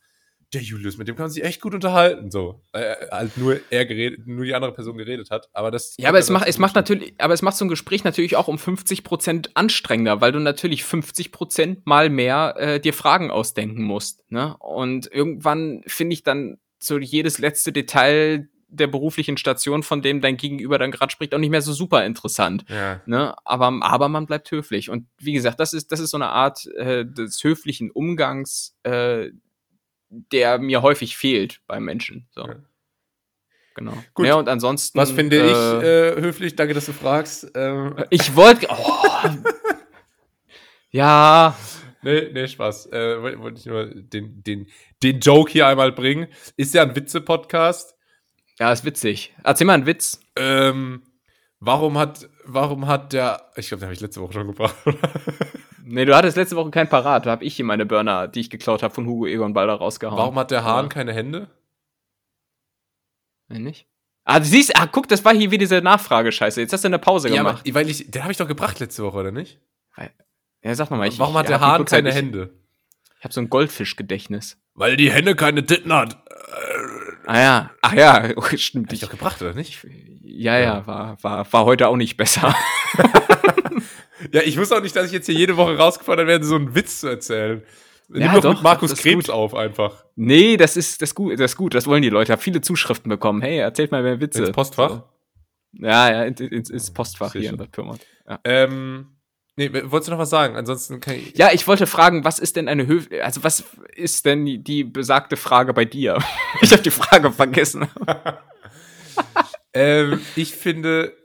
der Julius, mit dem kann man sich echt gut unterhalten, so. Äh, halt nur er geredet, nur die andere Person geredet hat, aber das. Ja, aber es macht, es macht natürlich, aber es macht so ein Gespräch natürlich auch um 50 Prozent anstrengender, weil du natürlich 50 Prozent mal mehr äh, dir Fragen ausdenken musst, ne? Und irgendwann finde ich dann so jedes letzte Detail der beruflichen Station, von dem dein Gegenüber dann gerade spricht, auch nicht mehr so super interessant. Ja. Ne? Aber, aber man bleibt höflich. Und wie gesagt, das ist, das ist so eine Art äh, des höflichen Umgangs, äh, der mir häufig fehlt bei Menschen. So. Ja. Genau. Gut. Ja, und ansonsten. Was finde äh, ich äh, höflich? Danke, dass du fragst. Ähm, Ich wollte. Oh. ja. nee, nee, Spaß. Äh, wollte ich nur den, den, den Joke hier einmal bringen. Ist ja ein Witze-Podcast. Ja, ist witzig. Erzähl mal einen Witz. Ähm, warum hat, warum hat der, ich glaube, den habe ich letzte Woche schon gebracht. Nee, du hattest letzte Woche kein Parat. Da habe ich hier meine Burner, die ich geklaut habe, von Hugo Egon Balder rausgehauen. warum hat der Hahn Ja. keine Hände? Nee, nicht? Ah, du siehst, ah, guck, das war hier wie diese Nachfragescheiße. Jetzt hast du eine Pause Ja, gemacht. aber, weil ich, den habe ich doch gebracht letzte Woche, oder nicht? Ja, sag mal. Ich, warum ich, hat der Hahn keine ich, Hände? Ich habe so ein Goldfischgedächtnis. Weil die Henne keine Titten hat. Ah ja, ach ja, oh, stimmt. Hab ich doch gebracht, oder nicht? ja, ja, war, war, war heute auch nicht besser. Ja, ich wusste auch nicht, dass ich jetzt hier jede Woche rausgefordert werde, so einen Witz zu erzählen. Nimm Ja, doch, doch, mit Markus Krebs gut. auf einfach. nee, das ist, das ist gut, das ist gut, das wollen die Leute. Ich habe viele Zuschriften bekommen. Hey, erzählt mal mehr Witze. Ins Postfach. Ja, ja, ins, ins, Postfach Sehr hier in. Bad Pyrmont. Ja. Ähm, nee, wolltest du noch was sagen? Ansonsten kann ich. ja, ich wollte fragen, was ist denn eine Höf also was ist denn die, die besagte Frage bei dir? ich habe die Frage vergessen. Ähm, ich finde,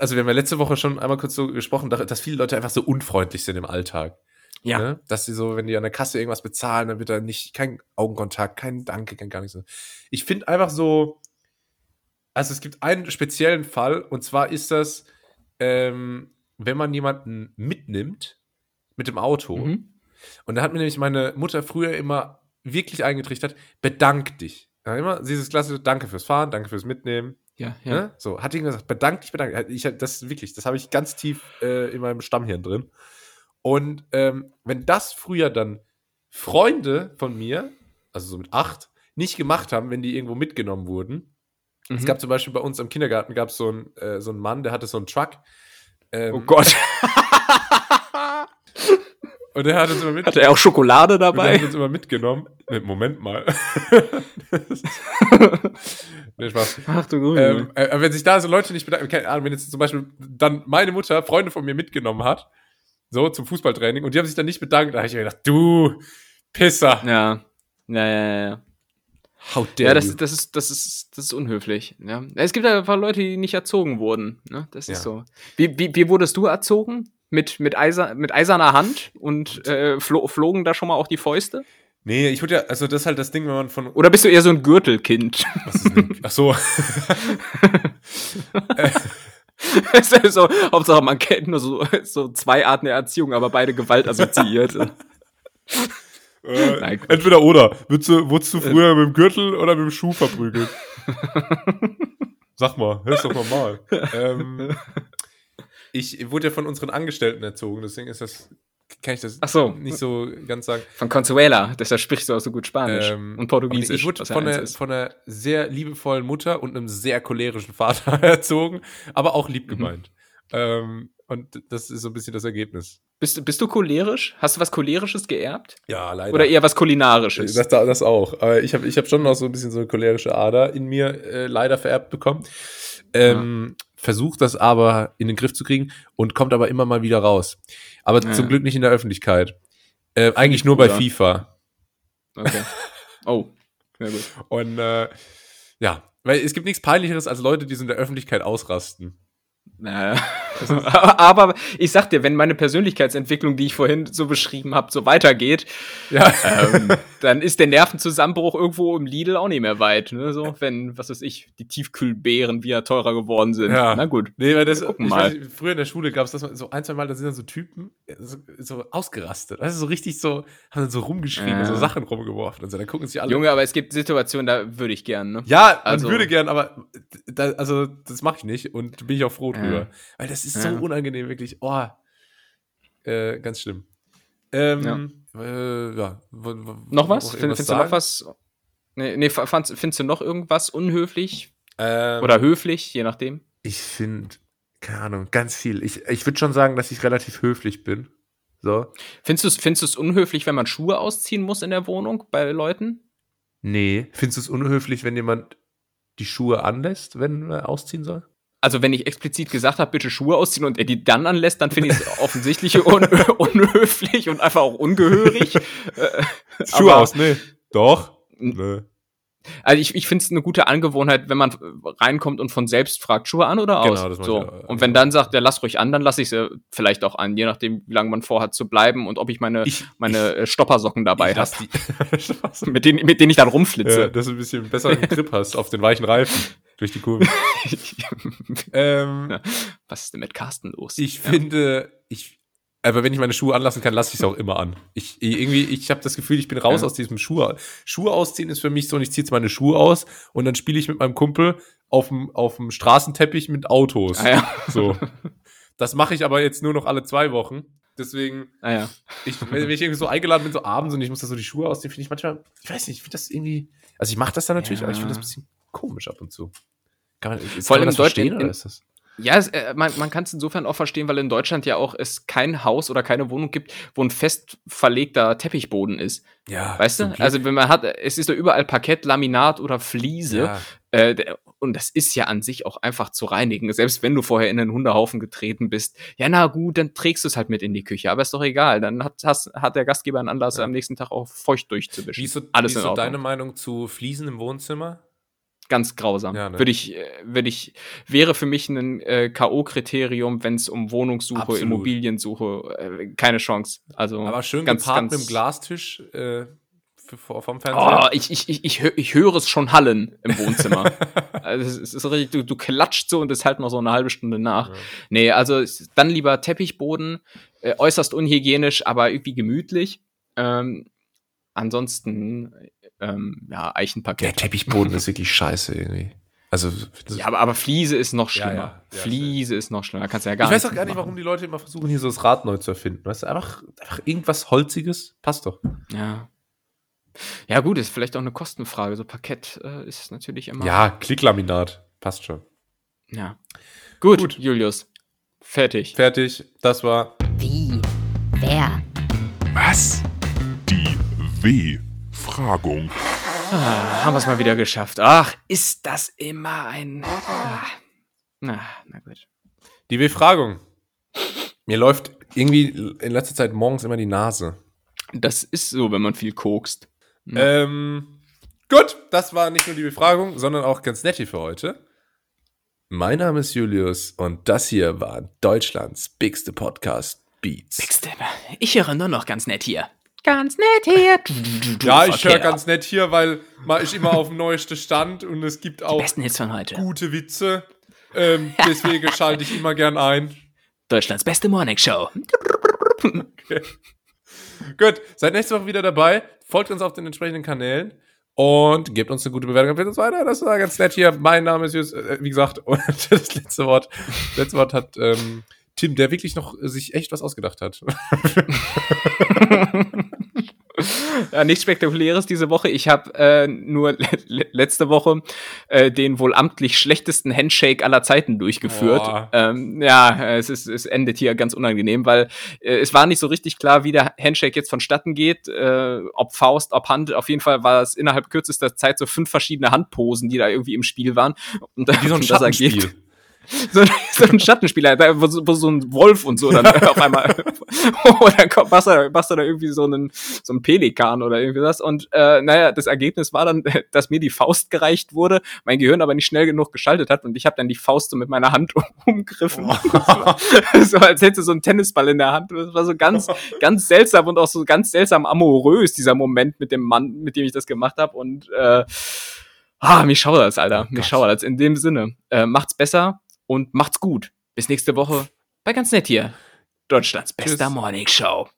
also wir haben ja letzte Woche schon einmal kurz so gesprochen, dass dass viele Leute einfach so unfreundlich sind im Alltag. Ja. Ne? Dass sie so, wenn die an der Kasse irgendwas bezahlen, dann wird da nicht, kein Augenkontakt, kein Danke, kein gar nichts. Ich finde einfach so, also es gibt einen speziellen Fall, und zwar ist das, ähm, wenn man jemanden mitnimmt mit dem Auto, Mhm. und da hat mir nämlich meine Mutter früher immer wirklich eingetrichtert, bedank dich. Ja, immer dieses klassische Danke fürs Fahren, danke fürs Mitnehmen. Ja, ja. Ne? So, hat ihn gesagt, bedank dich, bedank dich. Ich, das wirklich, das habe ich ganz tief äh, in meinem Stammhirn drin. Und ähm, wenn das früher dann Freunde von mir, also so mit acht, nicht gemacht haben, wenn die irgendwo mitgenommen wurden. Mhm. Es gab zum Beispiel bei uns am Kindergarten gab so einen, äh, so einen Mann, der hatte so einen Truck. Ähm, oh Gott. Und der hat uns immer mit, Hatte er auch Schokolade dabei? hat uns immer mitgenommen. Nee, Moment mal. nee, Spaß. Ach du Grüne. Ähm, äh, wenn sich da so Leute nicht bedanken, keine Ahnung, wenn jetzt zum Beispiel dann meine Mutter Freunde von mir mitgenommen hat, so zum Fußballtraining, und die haben sich dann nicht bedankt, da habe ich mir gedacht, du Pisser, ja. Ja, ja, ja, ja. How dare Ja, das, das, ist, das, ist, das ist unhöflich. Ja. Es gibt einfach Leute, die nicht erzogen wurden. Ne? Das ist Ja. so. Wie, wie, wie wurdest du erzogen? Mit, mit, Eiser, mit eiserner Hand und äh, flo flogen da schon mal auch die Fäuste? Nee, ich würde ja, also das ist halt das Ding, wenn man von. Oder bist du eher so ein Gürtelkind? Was ist denn, ach so. Es ist so, Hauptsache, man kennt nur so, so zwei Arten der Erziehung, aber beide Gewalt assoziiert. Äh, Nein, entweder oder. Wurdest du, wurdest du früher mit dem Gürtel oder mit dem Schuh verprügelt? Sag mal, hör's doch normal. ähm, ich wurde ja von unseren Angestellten erzogen, deswegen ist das, kann ich das so. nicht so ganz sagen. Von Consuela, deshalb sprichst du auch so gut Spanisch Ähm, und Portugiesisch. Ich wurde was ja von einer, ist. von einer sehr liebevollen Mutter und einem sehr cholerischen Vater erzogen, aber auch Mhm. lieb gemeint. Ähm, und das ist so ein bisschen das Ergebnis. Bist, du- bist du cholerisch? Hast du was Cholerisches geerbt? Ja, leider. Oder eher was Kulinarisches? das, das auch. Aber ich habe ich hab schon noch so ein bisschen so eine cholerische Ader in mir äh, leider vererbt bekommen. Ähm, Versucht das aber in den Griff zu kriegen und kommt aber immer mal wieder raus. Aber Ja. zum Glück nicht in der Öffentlichkeit. Äh, eigentlich nur bei? FIFA. Okay. Oh, sehr gut. Und äh, ja, weil es gibt nichts Peinlicheres als Leute, die so in der Öffentlichkeit ausrasten. Naja. Aber ich sag dir, wenn meine Persönlichkeitsentwicklung, die ich vorhin so beschrieben habe, so weitergeht, Ja. ähm, dann ist der Nervenzusammenbruch irgendwo im Lidl auch nicht mehr weit. Ne? So, wenn, was weiß ich, die Tiefkühlbeeren wieder teurer geworden sind. Ja. Na gut. Nee, weil das, gucken mal. weiß früher in der Schule gab es das mal so ein, zwei Mal, da sind dann so Typen so, so ausgerastet. Du, so richtig so, haben dann so rumgeschrien Ja. so Sachen rumgeworfen und so. Dann gucken sich alle. Junge, aber es gibt Situationen, da würde ich gern, ne? ja, man Also- würde gern, aber da, also das mache ich nicht und bin ich auch froh Ja. drüber. Weil das ist Ja. so unangenehm, wirklich. Oh, äh, ganz schlimm. Ähm, ja. Äh, ja. Noch was? Find, findest du noch sagen? was? Nee, nee fandst, findest du noch irgendwas unhöflich? Ähm, Oder höflich, je nachdem? Ich finde, keine Ahnung, ganz viel. Ich, ich würde schon sagen, dass ich relativ höflich bin. So. Findest du es findest du's unhöflich, wenn man Schuhe ausziehen muss in der Wohnung bei Leuten? Nee. Findest du es unhöflich, wenn jemand die Schuhe anlässt, wenn er ausziehen soll? Also, wenn ich explizit gesagt habe, bitte Schuhe ausziehen und er die dann anlässt, dann finde ich es offensichtlich un unhöflich und einfach auch ungehörig. Äh, Schuhe aus, nee. Doch. Nö. Also ich, ich finde es eine gute Angewohnheit, wenn man reinkommt und von selbst fragt, Schuhe an oder aus. Genau, das so. Ich, und wenn dann sagt, der lass ruhig an, dann lasse ich sie vielleicht auch an, je nachdem, wie lange man vorhat zu bleiben und ob ich meine, ich, meine ich, äh, Stoppersocken dabei habe. mit, denen, mit denen ich dann rumflitze. Ja, dass du ein bisschen besseren Grip hast auf den weichen Reifen durch die Kurve. ähm, Was ist denn mit Carsten los? Ich ja. finde, ich, aber wenn ich meine Schuhe anlassen kann, lasse ich es auch immer an. Ich irgendwie, ich habe das Gefühl, ich bin raus ja. aus diesem Schuhe. Schuhe ausziehen ist für mich so, und ich ziehe jetzt meine Schuhe aus und dann spiele ich mit meinem Kumpel auf dem auf dem Straßenteppich mit Autos. Ah, ja. So. Das mache ich aber jetzt nur noch alle zwei Wochen. Deswegen, ah, ja. ich, wenn ich irgendwie so eingeladen bin, so abends und ich muss da so die Schuhe ausziehen, finde ich manchmal, ich weiß nicht, ich finde das irgendwie, also ich mache das dann natürlich, ja. aber ich finde das ein bisschen komisch ab und zu. Kann man, Vor allem man das verstehen, oder ist das? Ja, es, äh, man, man kann es insofern auch verstehen, weil in Deutschland ja auch es kein Haus oder keine Wohnung gibt, wo ein fest verlegter Teppichboden ist. Ja. Weißt du? Also wenn man hat, es ist da überall Parkett, Laminat oder Fliese. Ja. Äh, und das ist ja an sich auch einfach zu reinigen. Selbst wenn du vorher in einen Hundehaufen getreten bist. Ja, na gut, dann trägst du es halt mit in die Küche. Aber ist doch egal. Dann hat, hast, hat der Gastgeber einen Anlass, ja. am nächsten Tag auch feucht durchzuwischen. Wie ist so, Alles wie ist so deine Meinung zu Fliesen im Wohnzimmer? Ganz grausam. Ja, ne? Würde ich, äh, würde ich, wäre für mich ein äh, K.O.-Kriterium, wenn es um Wohnungssuche, Absolut. Immobiliensuche, äh, keine Chance. Also aber schön ganz, gepaart ganz, mit dem Glastisch äh, für, vom Fernseher. Oh, ich, ich, ich, ich, hör, ich höre es schon hallen im Wohnzimmer. also es ist richtig, du, du klatscht so und es halt noch so eine halbe Stunde nach. Ja. Nee, also dann lieber Teppichboden, äh, äußerst unhygienisch, aber irgendwie gemütlich. Ähm, ansonsten ähm, ja, Eichenparkett. Der Teppichboden ist wirklich scheiße irgendwie. Also, ja, aber, aber Fliese ist noch schlimmer. Ja, ja. Fliese ist noch schlimmer. Kannst ja gar ich weiß auch gar nicht, warum die Leute immer versuchen, hier so das Rad neu zu erfinden. Weißt du, einfach, einfach irgendwas Holziges passt doch. Ja. Ja, gut, ist vielleicht auch eine Kostenfrage. So Parkett äh, ist natürlich immer. Ja, Klicklaminat. Passt schon. Ja. Gut, gut, Julius. Fertig. Fertig. Das war. Wie? Wer? Was? Die W. Befragung. Ah, haben wir es mal wieder geschafft. Ach, ist das immer ein. Ah, na, na gut. Die Befragung. Mir läuft irgendwie in letzter Zeit morgens immer die Nase. Das ist so, wenn man viel kokst. Ja. Ähm, gut, das war nicht nur die Befragung, sondern auch ganz nett hier für heute. Mein Name ist Julius und das hier war Deutschlands bigste Podcast Beats. Bigste. Ich höre nur noch ganz nett hier ganz nett hier. Ja, ich höre ganz nett hier, weil man ist immer auf dem neuesten Stand und es gibt auch gute Witze. Ähm, deswegen schalte ich immer gern ein. Deutschlands beste Morning Show. Okay. Gut, seid nächste Woche wieder dabei. Folgt uns auf den entsprechenden Kanälen und gebt uns eine gute Bewertung. Empfehlt uns weiter. Das war ganz nett hier. Mein Name ist Jus, äh, wie gesagt, und das letzte Wort, das letzte Wort hat ähm, Tim, der wirklich noch sich echt was ausgedacht hat. ja, nichts Spektakuläres diese Woche. Ich habe äh, nur le letzte Woche äh, den wohl amtlich schlechtesten Handshake aller Zeiten durchgeführt. Ähm, ja, es, ist, es endet hier ganz unangenehm, weil äh, es war nicht so richtig klar, wie der Handshake jetzt vonstatten geht. Äh, ob Faust, ob Hand. Auf jeden Fall war es innerhalb kürzester Zeit so fünf verschiedene Handposen, die da irgendwie im Spiel waren. Und, wie so ein Schattenspiel. so, so ein Schattenspieler, wo, wo so ein Wolf und so dann auf einmal, oder kommt, machst, du, machst du da irgendwie so einen, so einen Pelikan oder irgendwie das. Und äh, naja, das Ergebnis war dann, dass mir die Faust gereicht wurde, mein Gehirn aber nicht schnell genug geschaltet hat und ich habe dann die Faust so mit meiner Hand umgriffen. Oh. so als hätte so ein Tennisball in der Hand. Das war so ganz, ganz seltsam und auch so ganz seltsam amorös, dieser Moment mit dem Mann, mit dem ich das gemacht habe. Und äh, Ah, mich schaudert's, Alter. Oh mich schaudert's. In dem Sinne, äh, macht's besser und macht's gut. Bis nächste Woche bei ganz nett hier. Deutschlands bester Tschüss. Morning Show.